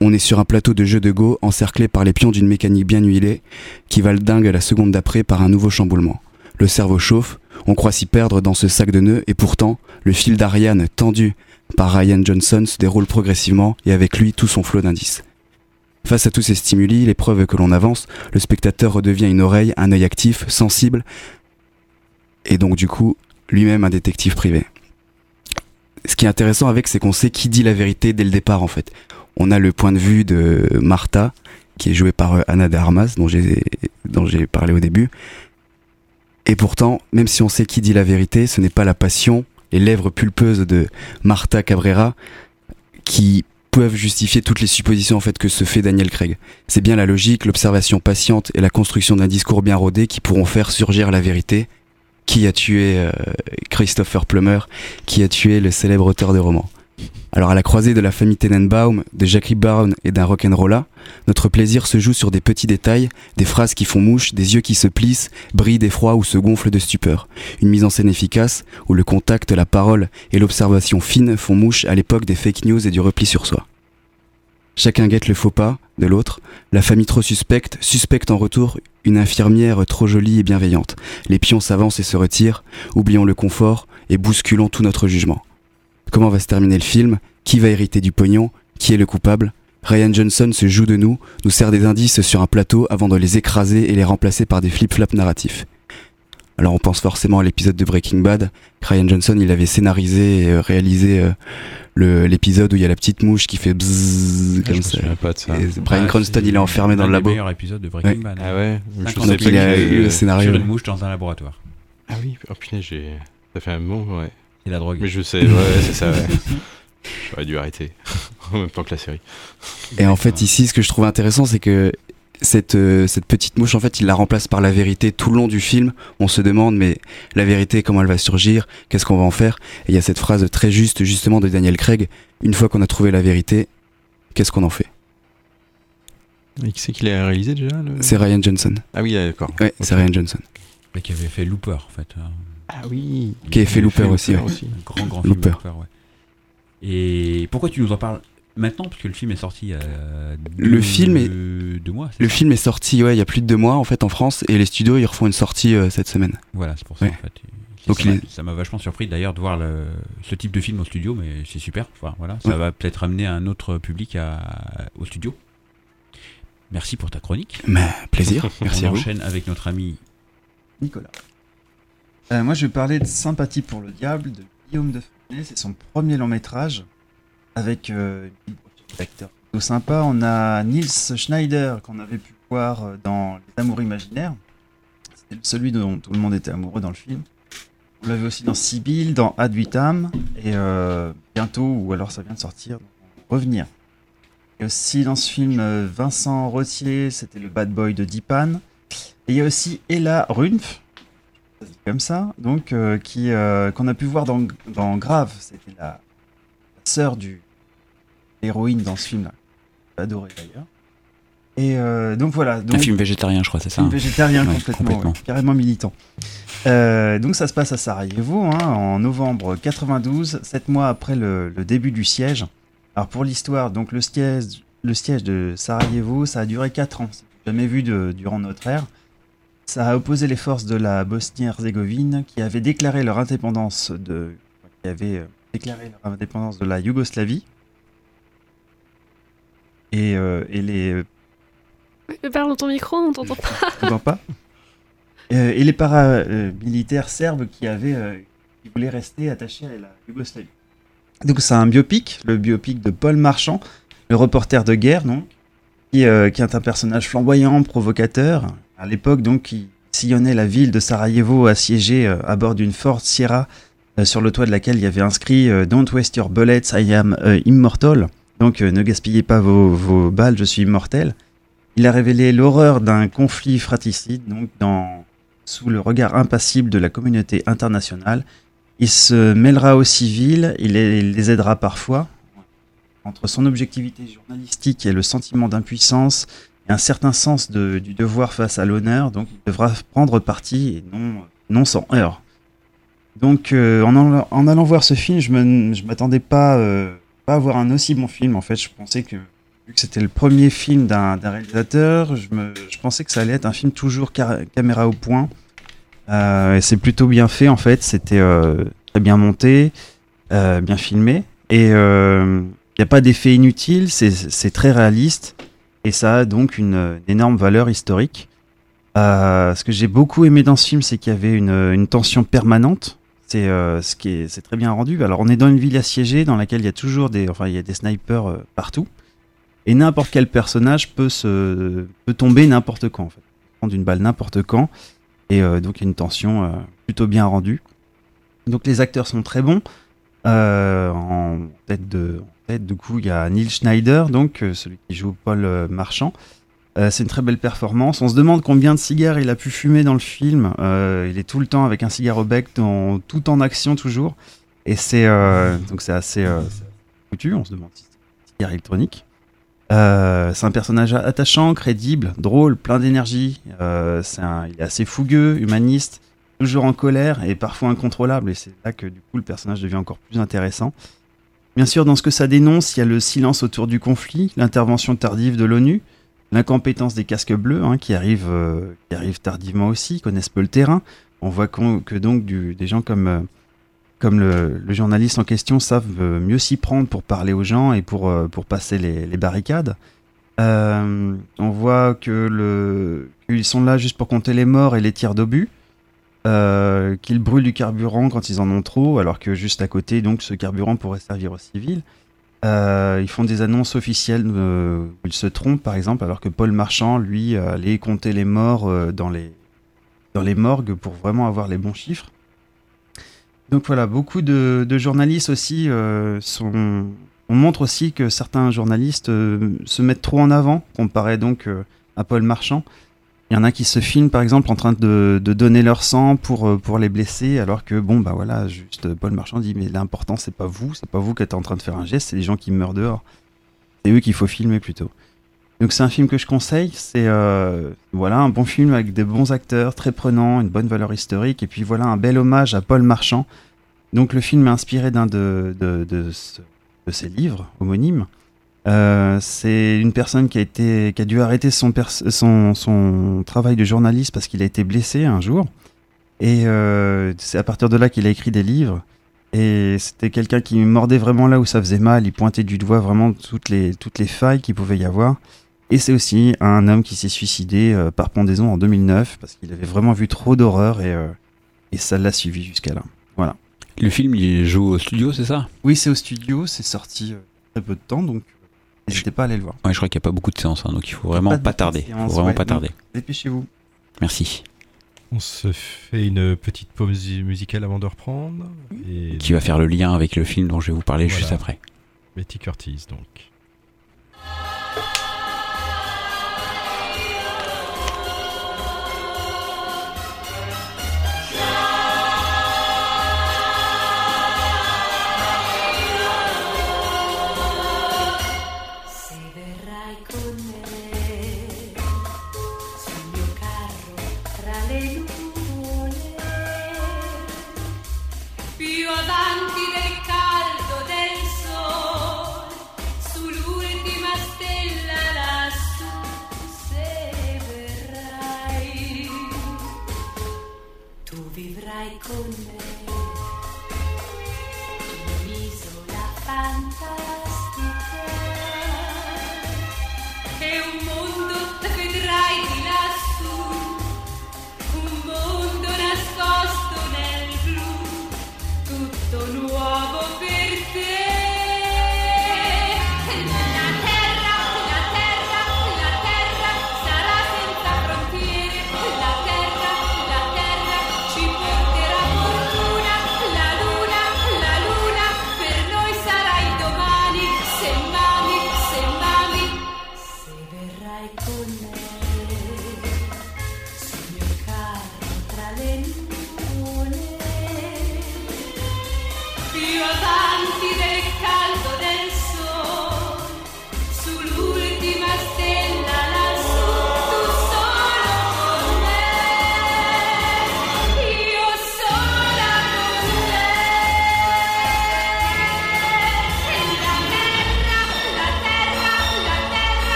On est sur un plateau de jeu de go encerclé par les pions d'une mécanique bien huilée qui va le dingue à la seconde d'après par un nouveau chamboulement. Le cerveau chauffe, on croit s'y perdre dans ce sac de nœuds et pourtant, le fil d'Ariane tendu par Ryan Johnson se déroule progressivement et avec lui tout son flot d'indices. Face à tous ces stimuli, les preuves que l'on avance, le spectateur redevient une oreille, un œil actif, sensible, et donc du coup, lui-même un détective privé. Ce qui est intéressant avec, c'est qu'on sait qui dit la vérité dès le départ en fait. On a le point de vue de Martha, qui est jouée par euh, Anna de Armas, dont j'ai dont j'ai parlé au début. Et pourtant, même si on sait qui dit la vérité, ce n'est pas la passion, les lèvres pulpeuses de Martha Cabrera qui peuvent justifier toutes les suppositions en fait que se fait Daniel Craig. C'est bien la logique, l'observation patiente et la construction d'un discours bien rodé qui pourront faire surgir la vérité. Qui a tué euh, Christopher Plummer? Qui a tué le célèbre auteur de romans? Alors à la croisée de la famille Tenenbaum, de Jackie Brown et d'un rock'n'rolla, notre plaisir se joue sur des petits détails, des phrases qui font mouche, des yeux qui se plissent, brillent d'effroi ou se gonflent de stupeur. Une mise en scène efficace où le contact, la parole et l'observation fine font mouche à l'époque des fake news et du repli sur soi. Chacun guette le faux pas de l'autre, la famille trop suspecte, suspecte en retour une infirmière trop jolie et bienveillante. Les pions s'avancent et se retirent, oublions le confort et bousculons tout notre jugement. Comment va se terminer le film? Qui va hériter du pognon? Qui est le coupable? Ryan Johnson se joue de nous, nous sert des indices sur un plateau avant de les écraser et les remplacer par des flip-flops narratifs. Alors on pense forcément à l'épisode de Breaking Bad. Ryan Johnson, il avait scénarisé et euh, réalisé euh, l'épisode où il y a la petite mouche qui fait bzzz Ah, comme me ça. pas de ça. Et Brian Ah, Cranston, c'est il est enfermé dans le labo. meilleurs épisodes de Breaking Ouais. Bad. Ah ouais Je Donc il a eu le scénario. Sur une mouche dans un laboratoire. Ah oui, oh punaise, j'ai. Ça fait un moment, ouais. C'est la drogue. Mais je sais, ouais, c'est ça, ouais. J'aurais dû arrêter. en même temps que la série. Et en fait, ici, ce que je trouve intéressant, c'est que cette, euh, cette petite mouche, en fait, il la remplace par la vérité tout le long du film. On se demande, mais la vérité, comment elle va surgir? Qu'est-ce qu'on va en faire? Et il y a cette phrase très juste, justement, de Daniel Craig une fois qu'on a trouvé la vérité, qu'est-ce qu'on en fait? Et qui c'est qui l'a réalisé déjà le- C'est Ryan Johnson. Ah oui, d'accord. Ouais, c'est Ryan Johnson. Mais qui avait fait Looper, en fait. hein. Ah oui. Qui avait fait Looper aussi, ouais. Un grand, grand film Looper. Looper, ouais. Et pourquoi tu nous en parles maintenant Parce que le film est sorti il y a deux, Le film est- deux mois. Le ça film est sorti, ouais, il y a plus de deux mois, en fait, en France, et les studios, ils refont une sortie euh, cette semaine. Voilà, c'est pour ça Ouais. en fait. Donc ça m'a- vachement surpris d'ailleurs de voir le- ce type de film au studio, mais c'est super. Enfin, voilà, ça Ouais. va peut-être amener un autre public à- au studio. Merci pour ta chronique. Mais plaisir, merci On à vous. enchaîne avec notre ami Nicolas. Euh, moi, je vais parler de Sympathie pour le diable de Guillaume de. C'est son premier long métrage avec euh, d'acteurs plutôt sympa. On a Nils Schneider qu'on avait pu voir euh, dans Les Amours imaginaires. C'était celui dont tout le monde était amoureux dans le film. Vous l'avez aussi dans Sibyl, dans Ad Vitam et euh, bientôt, ou alors ça vient de sortir, Revenir. Et aussi dans ce film, euh, Vincent Rottier, c'était le bad boy de Dipan. Et il y a aussi Ella Runf, comme ça, donc qui qu'on a pu voir dans, dans Grave. C'était la sœur du héroïne dans ce film-là. J'ai adoré d'ailleurs. Et euh, donc voilà. Donc, Un film végétarien, je crois, c'est ça film hein végétarien Ouais, complètement, complètement. ouais, carrément militant. Euh, donc ça se passe à Sarajevo hein, en novembre 92, sept mois après le, le début du siège. Alors pour l'histoire, donc le siège, le siège de Sarajevo, ça a duré 4 ans, c'est jamais vu de- durant notre ère. Ça a opposé les forces de la Bosnie-Herzégovine qui avaient déclaré leur indépendance de, qui avaient euh, déclaré leur indépendance de la Yougoslavie. Et, euh, et les Mais parle dans ton micro, on t'entend pas. t'entends pas Euh, Et les paramilitaires serbes qui avaient, euh, qui voulaient rester attachés à la Yougoslavie. Donc c'est un biopic, le biopic de Paul Marchand, le reporter de guerre, donc, qui, euh, qui est un personnage flamboyant, provocateur. À l'époque, donc, qui sillonnait la ville de Sarajevo assiégée à bord d'une Ford Sierra, sur le toit de laquelle il y avait inscrit euh, Don't waste your bullets, I am euh, immortal. Donc euh, ne gaspillez pas vos, vos balles, je suis immortel. Il a révélé l'horreur d'un conflit fratricide, donc dans, sous le regard impassible de la communauté internationale. Il se mêlera aux civils, il les, aidera parfois. Entre son objectivité journalistique et le sentiment d'impuissance et un certain sens du devoir face à l'honneur, donc il devra prendre parti et non, non sans heurts. Donc euh, en, allant, voir ce film, je je m'attendais pas, euh, pas à voir un aussi bon film. En fait, je pensais que vu que c'était le premier film d'un réalisateur, je, pensais que ça allait être un film toujours caméra au point. Euh, et c'est plutôt bien fait en fait. C'était très bien monté, bien filmé. Et il n'y a pas d'effet inutile, c'est- très réaliste. Et ça a donc une, énorme valeur historique. Ce que j'ai beaucoup aimé dans ce film, c'est qu'il y avait une tension permanente. C'est euh, ce qui est, très bien rendu. Alors on est dans une ville assiégée dans laquelle il y a toujours des, enfin il y a des snipers euh, partout. Et n'importe quel personnage peut se, peut tomber n'importe quand prendre une balle n'importe quand. Et euh, donc il y a une tension plutôt bien rendue. Donc les acteurs sont très bons. En tête de, en tête du coup il y a Neil Schneider, donc celui qui joue Paul Marchand. Euh, c'est une très belle performance. On se demande combien de cigares il a pu fumer dans le film. Euh, il est tout le temps avec un cigare au bec, dans- tout en action toujours. Et c'est euh, donc c'est assez foutu. On se demande si c'est un cigare électronique. C'est un personnage attachant, crédible, drôle, plein d'énergie. Il est assez fougueux, humaniste, toujours en colère et parfois incontrôlable. Et c'est là que du coup le personnage devient encore plus intéressant. Bien sûr, dans ce que ça dénonce, il y a le silence autour du conflit, l'intervention tardive de l'ONU, l'incompétence des casques bleus hein, qui, arrivent, euh, qui arrivent tardivement aussi, connaissent peu le terrain. On voit que donc des gens comme, euh, le, journaliste en question savent euh, mieux s'y prendre pour parler aux gens et pour, passer les, barricades. On voit que qu'ils sont là juste pour compter les morts et les tirs d'obus. Qu'ils brûlent du carburant quand ils en ont trop, alors que juste à côté, donc, ce carburant pourrait servir aux civils. Euh, ils font des annonces officielles euh, où ils se trompent, par exemple, alors que Paul Marchand, lui, euh, allait compter les morts dans, les, dans les morgues pour vraiment avoir les bons chiffres. Donc voilà, beaucoup de, de journalistes aussi sont. On montre aussi que certains journalistes se mettent trop en avant, comparé donc à Paul Marchand. Il y en a qui se filment par exemple en train de, donner leur sang pour, euh, les blesser, alors que bon, bah voilà, juste euh, Paul Marchand dit Mais l'important, c'est pas vous, c'est pas vous qui êtes en train de faire un geste, c'est les gens qui meurent dehors. C'est eux qu'il faut filmer plutôt. Donc c'est un film que je conseille, c'est euh, voilà un bon film avec des bons acteurs, très prenant, une bonne valeur historique, et puis voilà un bel hommage à Paul Marchand. Donc le film est inspiré d'un de, de, de ses livres homonymes. Euh, c'est une personne qui a, été, qui a dû arrêter son, son, son travail de journaliste parce qu'il a été blessé un jour. Et euh, c'est à partir de là qu'il a écrit des livres. Et c'était quelqu'un qui mordait vraiment là où ça faisait mal. Il pointait du doigt vraiment toutes les, toutes les failles qu'il pouvait y avoir. Et c'est aussi un homme qui s'est suicidé euh, par pendaison en 2009 parce qu'il avait vraiment vu trop d'horreur et, euh, et ça l'a suivi jusqu'à là. Voilà. Le film, il joue au studio, c'est ça? Oui, c'est au studio, c'est sorti très peu de temps, donc n'hésitez pas à aller le voir. Ouais, je crois qu'il n'y a pas beaucoup de séances, hein, donc il faut vraiment Pas de pas tarder. séance, faut vraiment ouais, pas tarder. Dépêchez-vous. Merci. On se fait une petite pause musicale avant de reprendre. Et Qui va faire le lien avec le film dont je vais vous parler juste après. Betty Curtis, donc.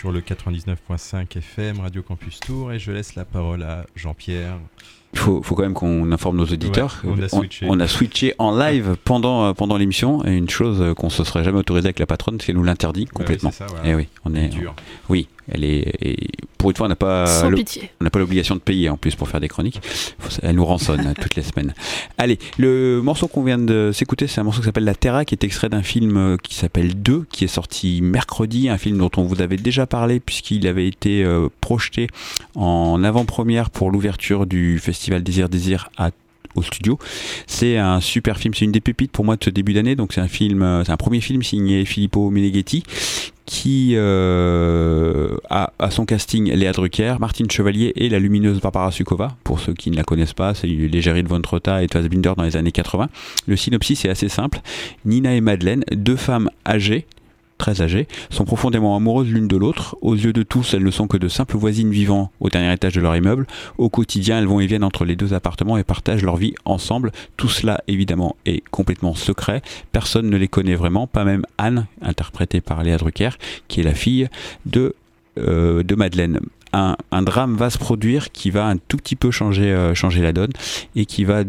Sur le 99.5 FM Radio Campus Tour et je laisse la parole à Jean-Pierre. Il faut, faut quand même qu'on informe nos auditeurs. Ouais, on a switché. on a switché en live pendant, euh, pendant l'émission. Et une chose euh, qu'on se serait jamais autorisé avec la patronne, c'est qu'elle nous l'interdit complètement. c'est ça, voilà. Et oui, on est. dur. Oui, elle est. et pour une fois, on n'a pas. Sans le- pitié. On n'a pas l'obligation de payer en plus pour faire des chroniques. Elle nous rançonne euh, toutes les semaines. Allez, le morceau qu'on vient de s'écouter, c'est un morceau qui s'appelle La Terra, qui est extrait d'un film qui s'appelle 2, qui est sorti mercredi, un film dont on vous avait déjà parlé puisqu'il avait été euh, projeté en avant-première pour l'ouverture du festival Désir Désir à au studio. C'est un super film, c'est une des pépites pour moi de ce début d'année. Donc c'est un film, euh, c'est un premier film signé Filippo Meneghetti qui euh, a à son casting Léa Drucker, Martine Chevalier et la lumineuse Barbara Sukova. Pour ceux qui ne la connaissent pas, c'est l'égérie de Von Trotta et de Fassbinder dans les années 80. Le synopsis est assez simple. Nina et Madeleine, deux femmes âgées, très âgées, sont profondément amoureuses l'une de l'autre. Aux yeux de tous, elles ne sont que de simples voisines vivant au dernier étage de leur immeuble. Au quotidien, elles vont et viennent entre les deux appartements et partagent leur vie ensemble. Tout cela, évidemment, est complètement secret. Personne ne les connaît vraiment, pas même Anne, interprétée par Léa Drucker, qui est la fille de, euh, de Madeleine. Un, drame va se produire qui va un tout petit peu changer, euh, changer la donne et qui va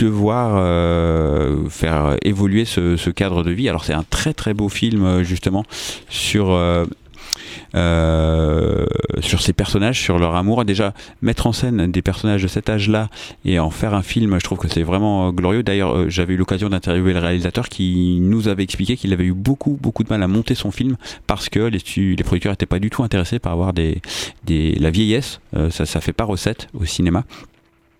devoir euh, faire évoluer ce, cadre de vie. Alors c'est un très très beau film euh, justement sur euh, sur ces personnages, sur leur amour. Déjà, mettre en scène des personnages de cet âge-là et en faire un film, je trouve que c'est vraiment glorieux. D'ailleurs, j'avais eu l'occasion d'interviewer le réalisateur qui nous avait expliqué qu'il avait eu beaucoup, beaucoup de mal à monter son film parce que les, producteurs n'étaient pas du tout intéressés par avoir des, la vieillesse. Ça, ça fait pas recette au cinéma.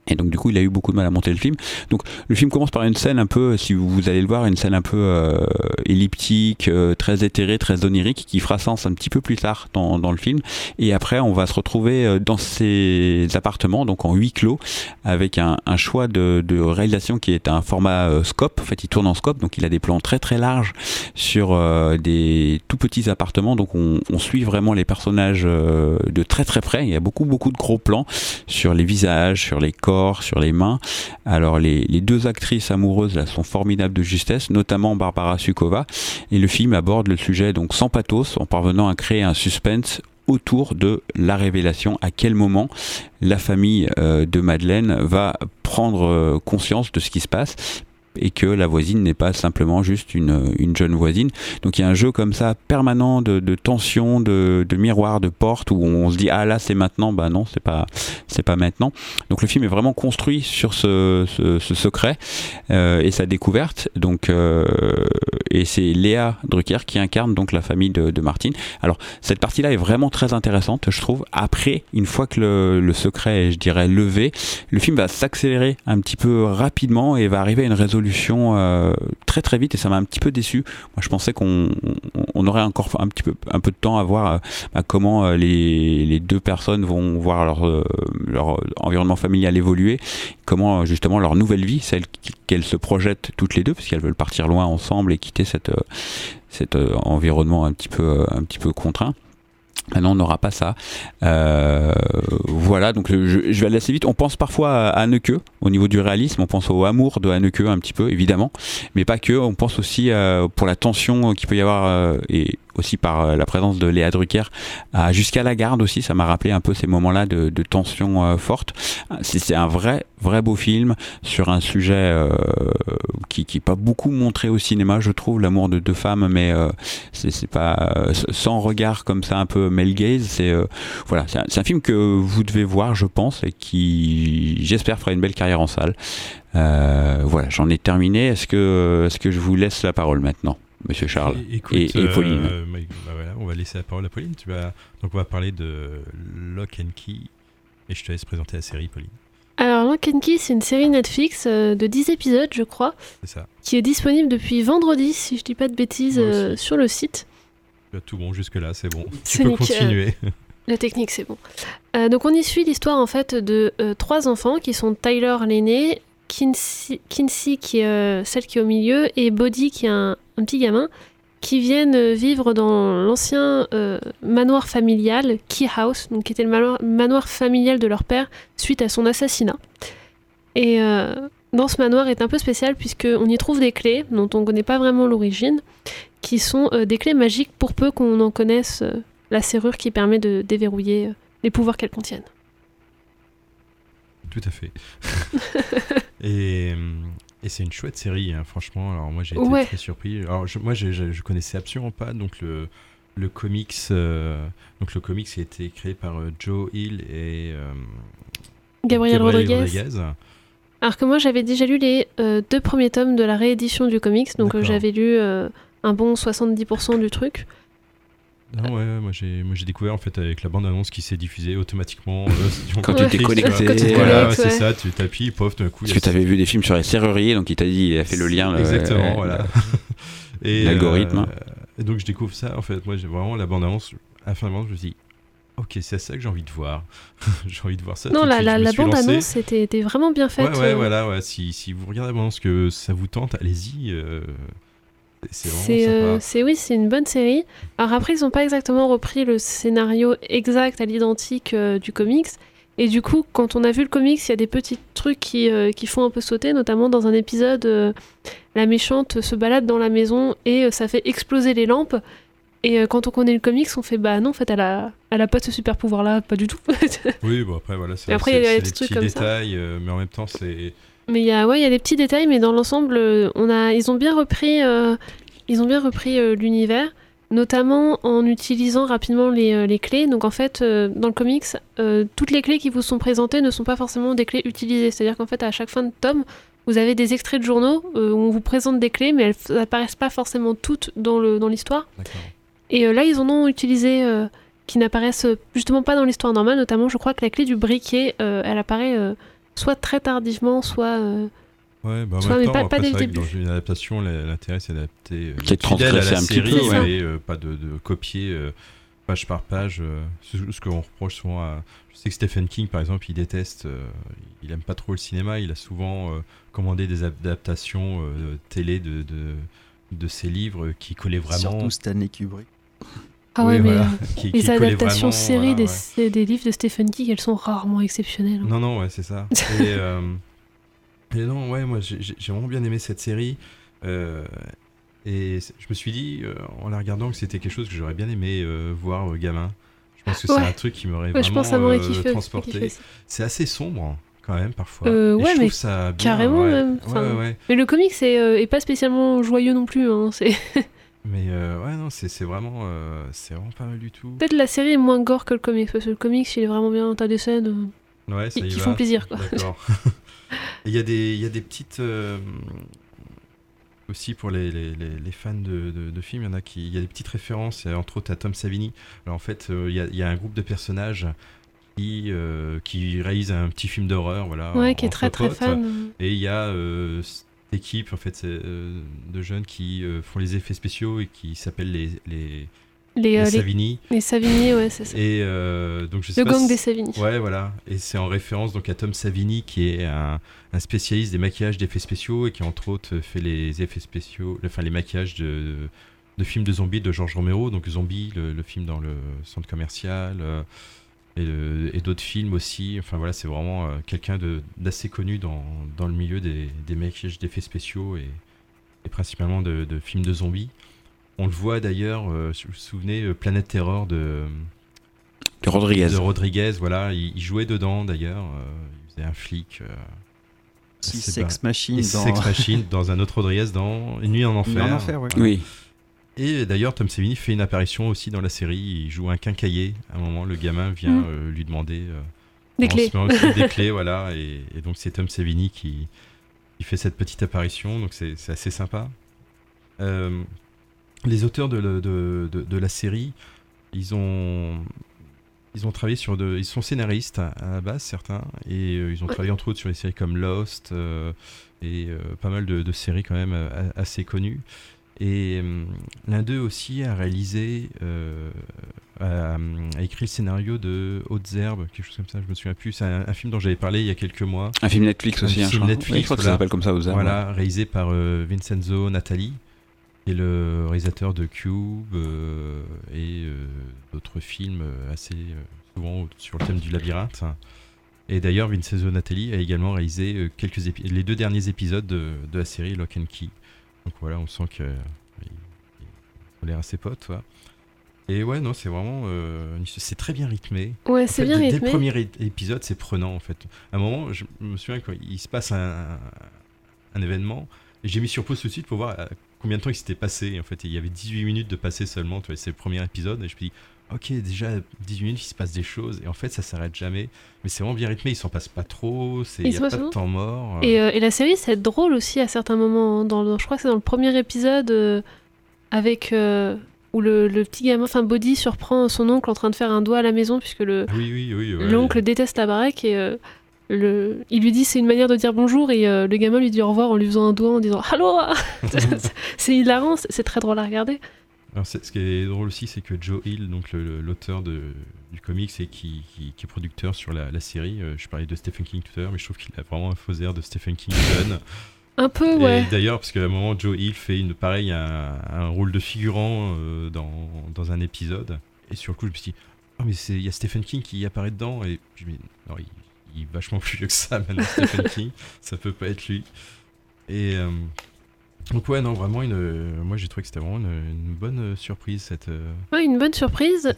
Et donc du coup, il a eu beaucoup de mal à monter le film. Donc le film commence par une scène un peu, si vous allez le voir, une scène un peu euh, elliptique, euh, très éthérée, très onirique, qui fera sens un petit peu plus tard dans, dans le film. Et après, on va se retrouver euh, dans ces appartements, donc en huis clos, avec un, un choix de, de réalisation qui est un format euh, scope. En fait, il tourne en scope, donc il a des plans très très larges sur euh, des tout petits appartements. Donc on, on suit vraiment les personnages de très très près. Il y a beaucoup beaucoup de gros plans sur les visages, sur les corps, sur les mains. Alors les, deux actrices amoureuses sont formidables de justesse, notamment Barbara Sukova. Et le film aborde le sujet donc sans pathos, en parvenant à créer un suspense autour de la révélation, à quel moment la famille euh, de Madeleine va prendre euh, conscience de ce qui se passe? Et que la voisine n'est pas simplement juste une, une jeune voisine. Donc il y a un jeu comme ça permanent de, de tension, de, de miroir, de porte où on se dit ah là c'est maintenant, bah non c'est pas c'est pas maintenant. Donc le film est vraiment construit sur ce, ce, ce secret euh, et sa découverte. Donc euh, et c'est Léa Drucker qui incarne donc la famille de, de Martine. Alors cette partie-là est vraiment très intéressante, je trouve. Après, une fois que le, secret est, je dirais, levé, le film va s'accélérer un petit peu rapidement et va arriver à une résolution euh, très très vite. Et ça m'a un petit peu déçu. Moi, je pensais qu'on on- on aurait encore un petit peu un peu de temps à voir euh, bah, comment euh, les, deux personnes vont voir leur leur environnement familial évoluer, comment justement leur nouvelle vie, celle qu'elles se projettent toutes les deux, parce qu'elles veulent partir loin ensemble et quitter euh, cet euh, environnement un petit peu euh, un petit peu contraint. Maintenant, on n'aura pas ça. Voilà, donc je, vais aller assez vite. On pense parfois à, Anneke au niveau du réalisme. On pense au amour de Haneke un petit peu, évidemment, mais pas que. On pense aussi pour la tension qu'il peut y avoir et aussi par euh, la présence de Léa Drucker jusqu'à la garde aussi. Ça m'a rappelé un peu ces moments-là de, de tension euh, forte. C'est un vrai, vrai beau film sur un sujet euh, qui, qui est pas beaucoup montré au cinéma, je trouve, l'amour de deux femmes, mais c'est pas sans regard comme ça un peu male gaze. C'est voilà, c'est un, un film que vous devez voir, je pense, et qui j'espère fera une belle carrière en salle. Voilà, j'en ai terminé. Est-ce que, est-ce que je vous laisse la parole maintenant, Monsieur Charles Écoute, et, et Pauline euh, bah, bah voilà, on va laisser la parole à Pauline. Tu vas... Donc on va parler de Lock and Key. Et je te laisse présenter la série, Pauline. Alors, Lock and Key, c'est une série Netflix euh, de 10 épisodes, je crois, C'est ça. qui est disponible depuis vendredi, si je dis pas de bêtises, euh, sur le site. Tu as tout bon jusque-là, c'est bon. Tu C'est peux nickel. continuer. La technique, c'est bon. Euh, donc, on y suit l'histoire en fait de euh, trois enfants qui sont Tyler l'aîné, Kinsey, Kinsey, qui est euh, celle qui est au milieu et Bodhi qui est un, un petit gamin qui viennent euh, vivre dans l'ancien euh, manoir familial Key House, donc qui était le manoir, manoir familial de leur père suite à son assassinat. Et euh, dans ce manoir est un peu spécial puisqu'on y trouve des clés dont on ne connaît pas vraiment l'origine, qui sont euh, des clés magiques pour peu qu'on en connaisse la serrure qui permet de déverrouiller les pouvoirs qu'elles contiennent. Tout à fait. et hum, et c'est une chouette série, hein, franchement. Alors moi j'ai été Ouais. très surpris. Alors je- moi je, je, je connaissais absolument pas donc le le comics. euh, donc le comics qui a été créé par euh, Joe Hill et euh, Gabriel Rodriguez. Alors que moi j'avais déjà lu les euh, deux premiers tomes de la réédition du comics, donc euh, j'avais lu euh, un bon 70% du truc. Non, ouais, moi j'ai moi j'ai découvert en fait avec la bande annonce qui s'est diffusée automatiquement euh, Quand tu t'es Netflix, connecté. voilà, connectes, c'est ouais. ça, tu t'appuies, pof, d'un coup. Parce que tu avais vu des films sur les serruriers, donc il t'a dit, il a fait le lien. le- Exactement, euh, voilà. Et, L'algorithme. euh, et donc je découvre ça, en fait, moi j'ai vraiment la bande-annonce, à la fin de je me dis, ok, c'est ça que j'ai envie de voir. j'ai envie de voir ça. non, la, la, bande-annonce était, était vraiment bien faite. Ouais, ouais, euh, voilà, ouais. Si, si vous regardez la bande-annonce que ça vous tente, allez-y. Euh, c'est euh, oui, c'est une bonne série. Alors après, ils n'ont pas exactement repris le scénario exact à l'identique euh, du comics. Et du coup, quand on a vu le comics, il y a des petits trucs qui, euh, qui font un peu sauter, notamment dans un épisode, la méchante se balade dans la maison et ça fait exploser les lampes. Et quand on connaît le comics, on fait bah non, en fait, elle a, elle a pas ce super pouvoir là, pas du tout. Oui, bon, après, voilà, c'est Et après, il y a des petits trucs comme détails, mais en même temps, c'est. Mais il y a, ouais, il y a des petits détails, mais dans l'ensemble, euh, on a, ils ont bien repris, euh, ils ont bien repris euh, l'univers, notamment en utilisant rapidement les, euh, les clés. Donc en fait, dans le comics, toutes les clés qui vous sont présentées ne sont pas forcément des clés utilisées. C'est-à-dire qu'en fait, à chaque fin de tome, vous avez des extraits de journaux où on vous présente des clés, mais elles f- apparaissent pas forcément toutes dans le dans l'histoire. Et là, ils en ont utilisé qui n'apparaissent justement pas dans l'histoire normale. Notamment, je crois que la clé du briquet, elle apparaît soit très tardivement, soit euh, Ouais, bah en Soit, même mais temps, pas- après, pas dès le début. dans une adaptation, l'intérêt c'est d'adapter euh, fidèle à la un petit série, peu, ouais. mais euh, pas de, de copier euh, page par page. euh, ce, ce qu'on reproche souvent à. Je sais que Stephen King, par exemple, il déteste, euh, il aime pas trop le cinéma, il a souvent euh, commandé des adaptations euh, télé de, de, de ses livres qui collaient vraiment. Surtout Stanley Kubrick. Ah ouais, Oui, mais voilà. euh, Qui- les adaptations séries voilà, des, ouais. des livres de Stephen King, elles sont rarement exceptionnelles. hein. Non, non, ouais, c'est ça. et, euh, et non, ouais, moi j'ai vraiment bien aimé cette série. euh, et je me suis dit, euh, en la regardant, que c'était quelque chose que j'aurais bien aimé voir gamin. Je pense que c'est un truc qui m'aurait vraiment kiffé, transporté. C'est assez sombre, quand même, parfois. Euh, ouais, mais trouve ça bien, carrément ouais. même. Ouais, Enfin, ouais, ouais. Mais le comic c'est euh, est pas spécialement joyeux non plus. Hein. C'est Mais euh, ouais, non, c'est vraiment, euh, c'est vraiment pas mal du tout. peut-être la série est moins gore que le comic parce que le comic il est vraiment bien. T'as des scènes. euh, Ouais, ça qui- y qui va. font plaisir, quoi. D'accord. Et Il y, a des- il y a des petites. euh, aussi pour les, les- les- les fans de, de- de films, il y en a qui. Il y a des petites références, entre autres à Tom Savini. Alors en fait, il y, a, il y a un groupe de personnages qui, qui réalise un petit film d'horreur, voilà. Ouais, qui est très, très fan. Et il y a équipe en fait euh, de jeunes qui euh, font les effets spéciaux et qui s'appellent les les, Les, euh, les- Savini. les Savini, ouais, c'est ça. Et euh, donc je sais Le pas gang si- des Savini. Ouais, voilà. Et c'est en référence donc à Tom Savini qui est un, un spécialiste des maquillages d'effets spéciaux et qui entre autres fait les effets spéciaux, enfin les maquillages de, de films de zombies de George Romero, donc Zombie, le, le film dans le centre commercial. Euh, et, d'autres films aussi. Enfin voilà, c'est vraiment euh, quelqu'un de- d'assez connu dans, dans le milieu des, des maquillages d'effets spéciaux et, et principalement de, de films de zombies. On le voit d'ailleurs, euh, si vous vous souvenez, Planète Terror de, De Rodriguez. de Rodriguez, voilà, il, il jouait dedans d'ailleurs. euh, il faisait un flic. euh, Sex Machine dans- Sex Machine dans un autre Rodriguez dans Une nuit en enfer. Nuit en enfer, ouais. Oui. Et d'ailleurs, Tom Savini fait une apparition aussi dans la série. Il joue un quincailler. À un moment, le gamin vient Mm. euh, lui demander euh, Des clés. des clés, voilà. Et, et donc, c'est Tom Savini qui, qui fait cette petite apparition. Donc, c'est assez sympa. Euh, les auteurs de, le- de, de- de la série, ils ont. Ils ont travaillé sur de, ils sont scénaristes à, à la base certains et ils ont Ouais. travaillé entre autres sur des séries comme Lost et pas mal de, séries quand même assez connues. Et hum, l'un d'eux aussi a réalisé, euh, a, a écrit le scénario de Hautes Herbes, quelque chose comme ça, je me souviens plus. C'est un, un film dont j'avais parlé il y a quelques mois. Un film Netflix aussi, hein, je film crois. Netflix, Oui, je crois que ça s'appelle comme ça, Hautes Herbes, Voilà, réalisé par euh, Vincenzo Natali, qui est le réalisateur de Cube euh, et euh, d'autres films euh, assez euh, souvent sur le thème du labyrinthe. Et d'ailleurs, Vincenzo Natali a également réalisé euh, quelques les deux derniers épisodes de, de la série Lock and Key. Donc voilà, on sent que euh, il- l'air assez potes, quoi. Et ouais, non, c'est vraiment, euh, c'est très bien rythmé. Ouais, c'est bien dès- Dès rythmé. le premier épisode, c'est prenant en fait. À un moment, je me souviens quand il se passe un, un événement, et j'ai mis sur pause tout de suite pour voir euh, combien de temps il s'était passé. En fait, Et il y avait 18 minutes de passé seulement. Tu vois, c'est le premier épisode, et je me dis, ok, déjà 18 minutes, il se passe des choses, et en fait, ça s'arrête jamais. Mais c'est vraiment bien rythmé, il s'en passe pas trop, c'est- il n'y a pas de temps mort. Et, euh, et la série, c'est drôle aussi à certains moments. hein. Dans, je crois que c'est dans le premier épisode euh, avec euh, où le, le petit gamin, enfin Body, surprend son oncle en train de faire un doigt à la maison puisque le Ah oui, oui, oui. ouais. l'oncle déteste la baraque et euh, le, il lui dit c'est une manière de dire bonjour et euh, le gamin lui dit au revoir en lui faisant un doigt en disant allô. c'est hilarant, c'est très drôle à regarder. Alors, ce qui est drôle aussi, c'est que Joe Hill, donc l'auteur du comics et qui, qui- qui est producteur sur la, la série, euh, je parlais de Stephen King tout à l'heure, mais je trouve qu'il a vraiment un faux air de Stephen King jeune. Un peu, Et ouais. d'ailleurs, parce qu'à un moment, Joe Hill fait une, pareil, un, un rôle de figurant euh, dans, dans un épisode. Et sur le coup, je me suis dit, oh, mais il y a Stephen King qui apparaît dedans. Et je me dis, non, il, il est vachement plus vieux que ça maintenant, Stephen King. Ça peut pas être lui. Et. euh, donc ouais non vraiment une euh, moi j'ai trouvé que c'était vraiment une, une bonne euh, surprise cette euh, Ouais, une bonne surprise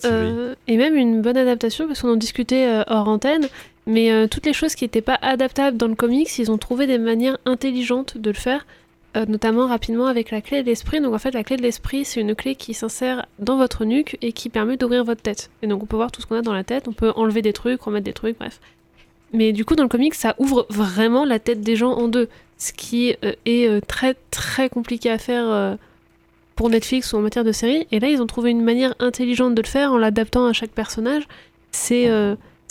et même une bonne adaptation parce qu'on en discutait hors antenne. Mais toutes les choses qui n'étaient pas adaptables dans le comics, ils ont trouvé des manières intelligentes de le faire, notamment rapidement avec la clé de l'esprit. Donc en fait, la clé de l'esprit, c'est une clé qui s'insère dans votre nuque et qui permet d'ouvrir votre tête. Et donc on peut voir tout ce qu'on a dans la tête, on peut enlever des trucs, remettre des trucs, bref. Mais du coup, dans le comics, ça ouvre vraiment la tête des gens en deux, ce qui euh, est euh, très très compliqué à faire. euh, pour Netflix ou en matière de série. Et là, ils ont trouvé une manière intelligente de le faire en l'adaptant à chaque personnage. C'est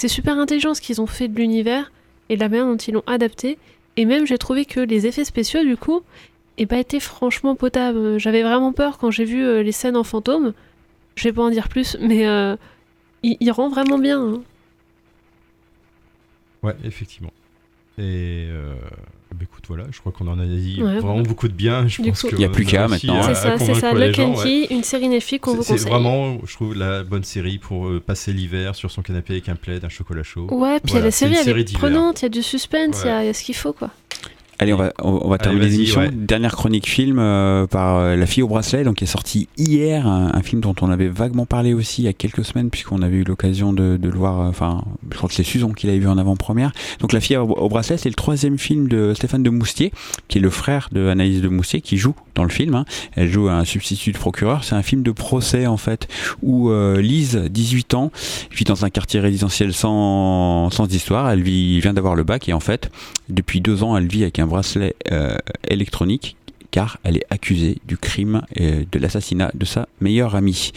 super intelligent ce qu'ils ont fait de l'univers et de la manière dont ils l'ont adapté. Et même, j'ai trouvé que les effets spéciaux, du coup, aient pas été franchement potables. J'avais vraiment peur quand j'ai vu les scènes en fantôme. Je vais pas en dire plus, mais euh, il, il rend vraiment bien. hein. Ouais effectivement et euh, bah, écoute voilà je crois qu'on en a dit Ouais, vraiment voilà. beaucoup de bien je Du pense coup- que Il y a plus qu'à maintenant. C'est ça, c'est ça. Lock gens, and ouais. Key, une série Netflix qu'on vous C'est- C'est conseille. vraiment, je trouve, la bonne série pour euh, passer l'hiver sur son canapé avec un plaid, un chocolat chaud. Ouais, puis Voilà, la c'est une série, elle est prenante, il y a du suspense, il y a- Ouais. il y, a ce qu'il faut, quoi. Allez, on va, on, on va terminer l'émission. ouais. Dernière chronique film euh, par euh, La fille au bracelet, donc qui est sorti hier, un, un film dont on avait vaguement parlé aussi il y a quelques semaines, puisqu'on avait eu l'occasion de, de le voir. euh, Enfin, je crois que c'est Susan qui l'avait vu en avant-première. Donc La fille au, au bracelet, c'est le troisième film de Stéphane de Moustier, qui est le frère de Anaïs de Moustier, qui joue dans le film. hein. Elle joue un substitut de procureur. C'est un film de procès en fait, où euh, Lise, 18 ans, vit dans un quartier résidentiel sans, sans histoire. Elle vit, vient d'avoir le bac et en fait, depuis deux ans, elle vit avec un bracelet euh, électronique car elle est accusée du crime et de l'assassinat de sa meilleure amie.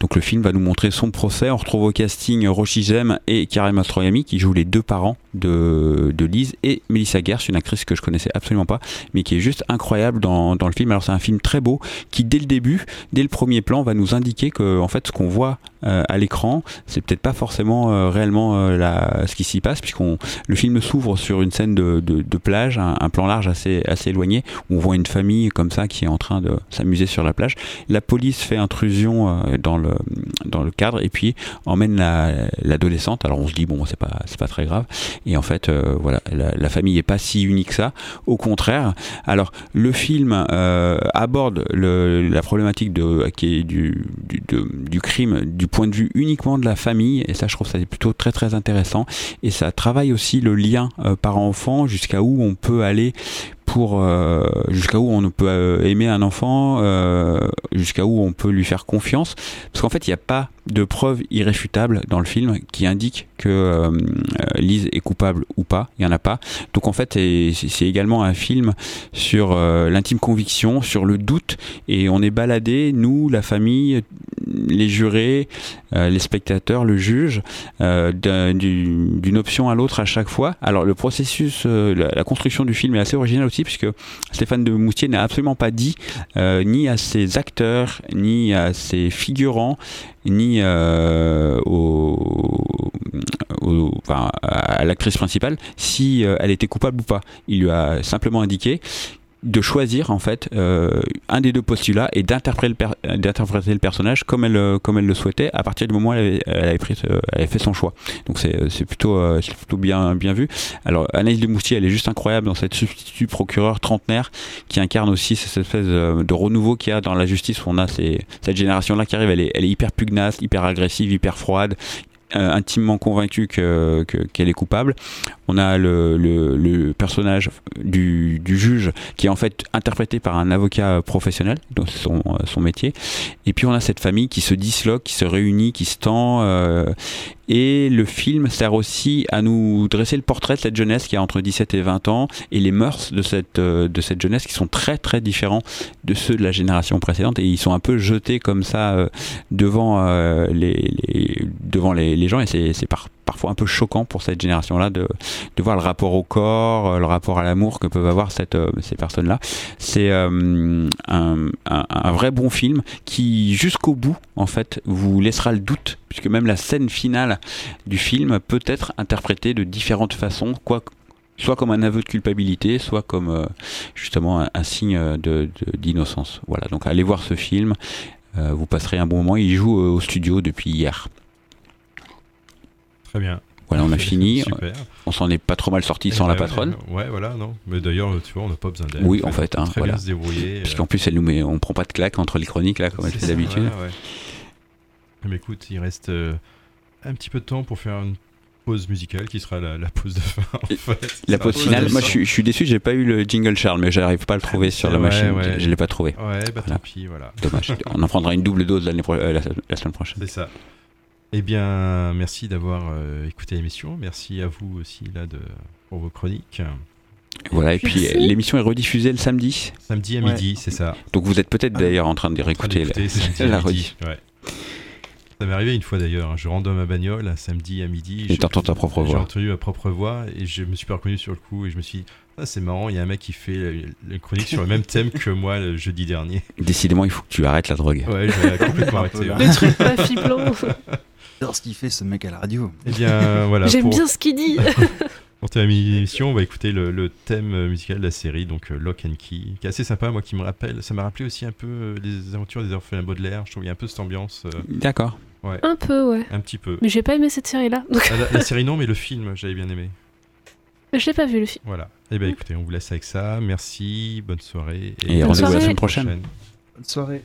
Donc le film va nous montrer son procès. On retrouve au casting Roshi et Karim Mastroianni qui jouent les deux parents de, Lise et Melissa Gersh, une actrice que je connaissais absolument pas, mais qui est juste incroyable dans, le film. Alors c'est un film très beau qui dès le début, dès le premier plan, va nous indiquer que en fait ce qu'on voit euh, à l'écran, c'est peut-être pas forcément euh, réellement euh, ce qui s'y passe, puisqu'on le film s'ouvre sur une scène de, plage, un, plan large assez assez éloigné, où on voit une famille comme ça qui est en train de s'amuser sur la plage. La police fait intrusion dans le cadre et puis emmène la- l'adolescente. Alors on se dit bon c'est pas pas très grave et en fait euh, voilà la, la famille est pas si unique que ça. Au contraire. Alors le film euh, aborde le, la problématique de qui est du du, du crime du point de vue uniquement de la famille et ça je trouve ça plutôt très très intéressant et ça travaille aussi le lien euh, parent-enfant jusqu'à où on peut aller pour euh, jusqu'à où on peut euh, aimer un enfant, jusqu'à où on peut lui faire confiance, parce qu'en fait il n'y a pas de preuves irréfutables dans le film qui indiquent que euh, euh, Lise est coupable ou pas, il n'y en a pas. Donc en fait c'est également un film sur euh, l'intime conviction, sur le doute, et on est baladé, nous, la famille, les jurés, les spectateurs, le juge, d'un- du- d'une option à l'autre à chaque fois. Alors le processus, la, construction du film est assez originale aussi, puisque Stéphane de Moustier n'a absolument pas dit ni à ses acteurs, ni à ses figurants, ni euh, à l'actrice principale si euh, elle était coupable ou pas. Il lui a simplement indiqué de choisir en fait euh, un des deux postulats et d'interpréter le, d'interpréter le personnage comme elle euh, comme elle le souhaitait à partir du moment où elle avait, pris, euh, elle avait fait son choix. Donc c'est plutôt euh, plutôt bien bien vu. Alors Anaïs de Moustier elle est juste incroyable dans cette substitut procureur trentenaire qui incarne aussi cette espèce euh, de renouveau qu'il y a dans la justice. Où on a cette génération là qui arrive elle est, elle est hyper pugnace hyper agressive hyper froide euh, intimement convaincue que- que- qu'elle est coupable. On a le, le- le personnage du, du juge qui est en fait interprété par un avocat professionnel, donc son, euh, son métier. Et puis on a cette famille qui se disloque, qui se réunit, qui se tend. euh, et le film sert aussi à nous dresser le portrait de cette jeunesse qui a entre 17 et 20 ans et les mœurs de cette, euh, de cette jeunesse qui sont très très différents de ceux de la génération précédente. Et ils sont un peu jetés comme ça euh, devant, euh, les, les- devant les, les gens et c'est c'est par- parfois un peu choquant pour cette génération-là de, de voir le rapport au corps, euh, le rapport à l'amour que peuvent avoir euh, ces personnes-là. C'est euh, un, vrai bon film qui, jusqu'au bout, en fait, vous laissera le doute, puisque même la scène finale du film peut être interprétée de différentes façons, quoi soit comme un aveu de culpabilité, soit comme justement un, signe de- de- d'innocence. Voilà, donc allez voir ce film, vous passerez un bon moment. Il joue au studio depuis hier. Très bien. Voilà, on a fini. Super. On s'en est pas trop mal sorti sans Eh la ouais, patronne. Ouais, voilà, non. Mais d'ailleurs, tu vois, on n'a pas besoin d'elle. Oui, en fait, hein, très voilà. bien se débrouiller. Puisqu'en plus, elle nous met, on prend pas de claque entre les chroniques là, comme elle fait d'habitude. ouais, ouais. Mais écoute, il reste euh, un petit peu de temps pour faire une pause musicale qui sera la, la pause de fin. En fait. La pause finale, moi je suis, je suis déçu, j'ai pas eu le jingle Charles, mais j'arrive pas à le trouver sur la Ouais, machine. ouais. Je, je l'ai pas trouvé. Ouais, bah Voilà. tant pis, voilà. Dommage. On en prendra une double dose pro- euh, la, la semaine prochaine. C'est ça. Eh bien, merci d'avoir euh, écouté l'émission. Merci à vous aussi là de, pour vos chroniques. Voilà, et puis l'émission est rediffusée le samedi. Samedi à Ouais. midi, c'est ça. Donc vous êtes peut-être d'ailleurs en train de réécouter la, la rediff. ouais. Ça m'est arrivé une fois d'ailleurs. hein. Je rentre dans ma bagnole un samedi à midi. Et j'ai- t'entends ta propre J'ai voix. entendu ma propre voix et je me suis pas reconnu sur le coup et je me suis dit, ah, c'est marrant, il y a un mec qui fait le chronique sur le même thème que moi le jeudi dernier. Décidément, il faut que tu arrêtes la drogue. Ouais, je vais complètement arrêter. là. ouais. Le truc pas. J'adore ce qu'il fait ce mec à la radio. Eh bien, voilà. J'aime pour- bien ce qu'il dit. Pour terminer l'émission, on va écouter le, le thème musical de la série, donc euh, Lock and Key, qui est assez sympa, moi qui me rappelle, ça m'a rappelé aussi un peu euh, les aventures des orphelins Baudelaire, je trouve qu'il y a un peu cette ambiance. euh, D'accord. Ouais. Un peu, ouais. Un petit peu. Mais j'ai pas aimé cette série-là. donc- Ah, la, la série non, mais le film, j'avais bien aimé. Je l'ai pas vu le film. Voilà. Eh bien écoutez, on vous laisse avec ça. Merci, bonne soirée. Et rendez-vous la semaine prochaine. Bonne soirée.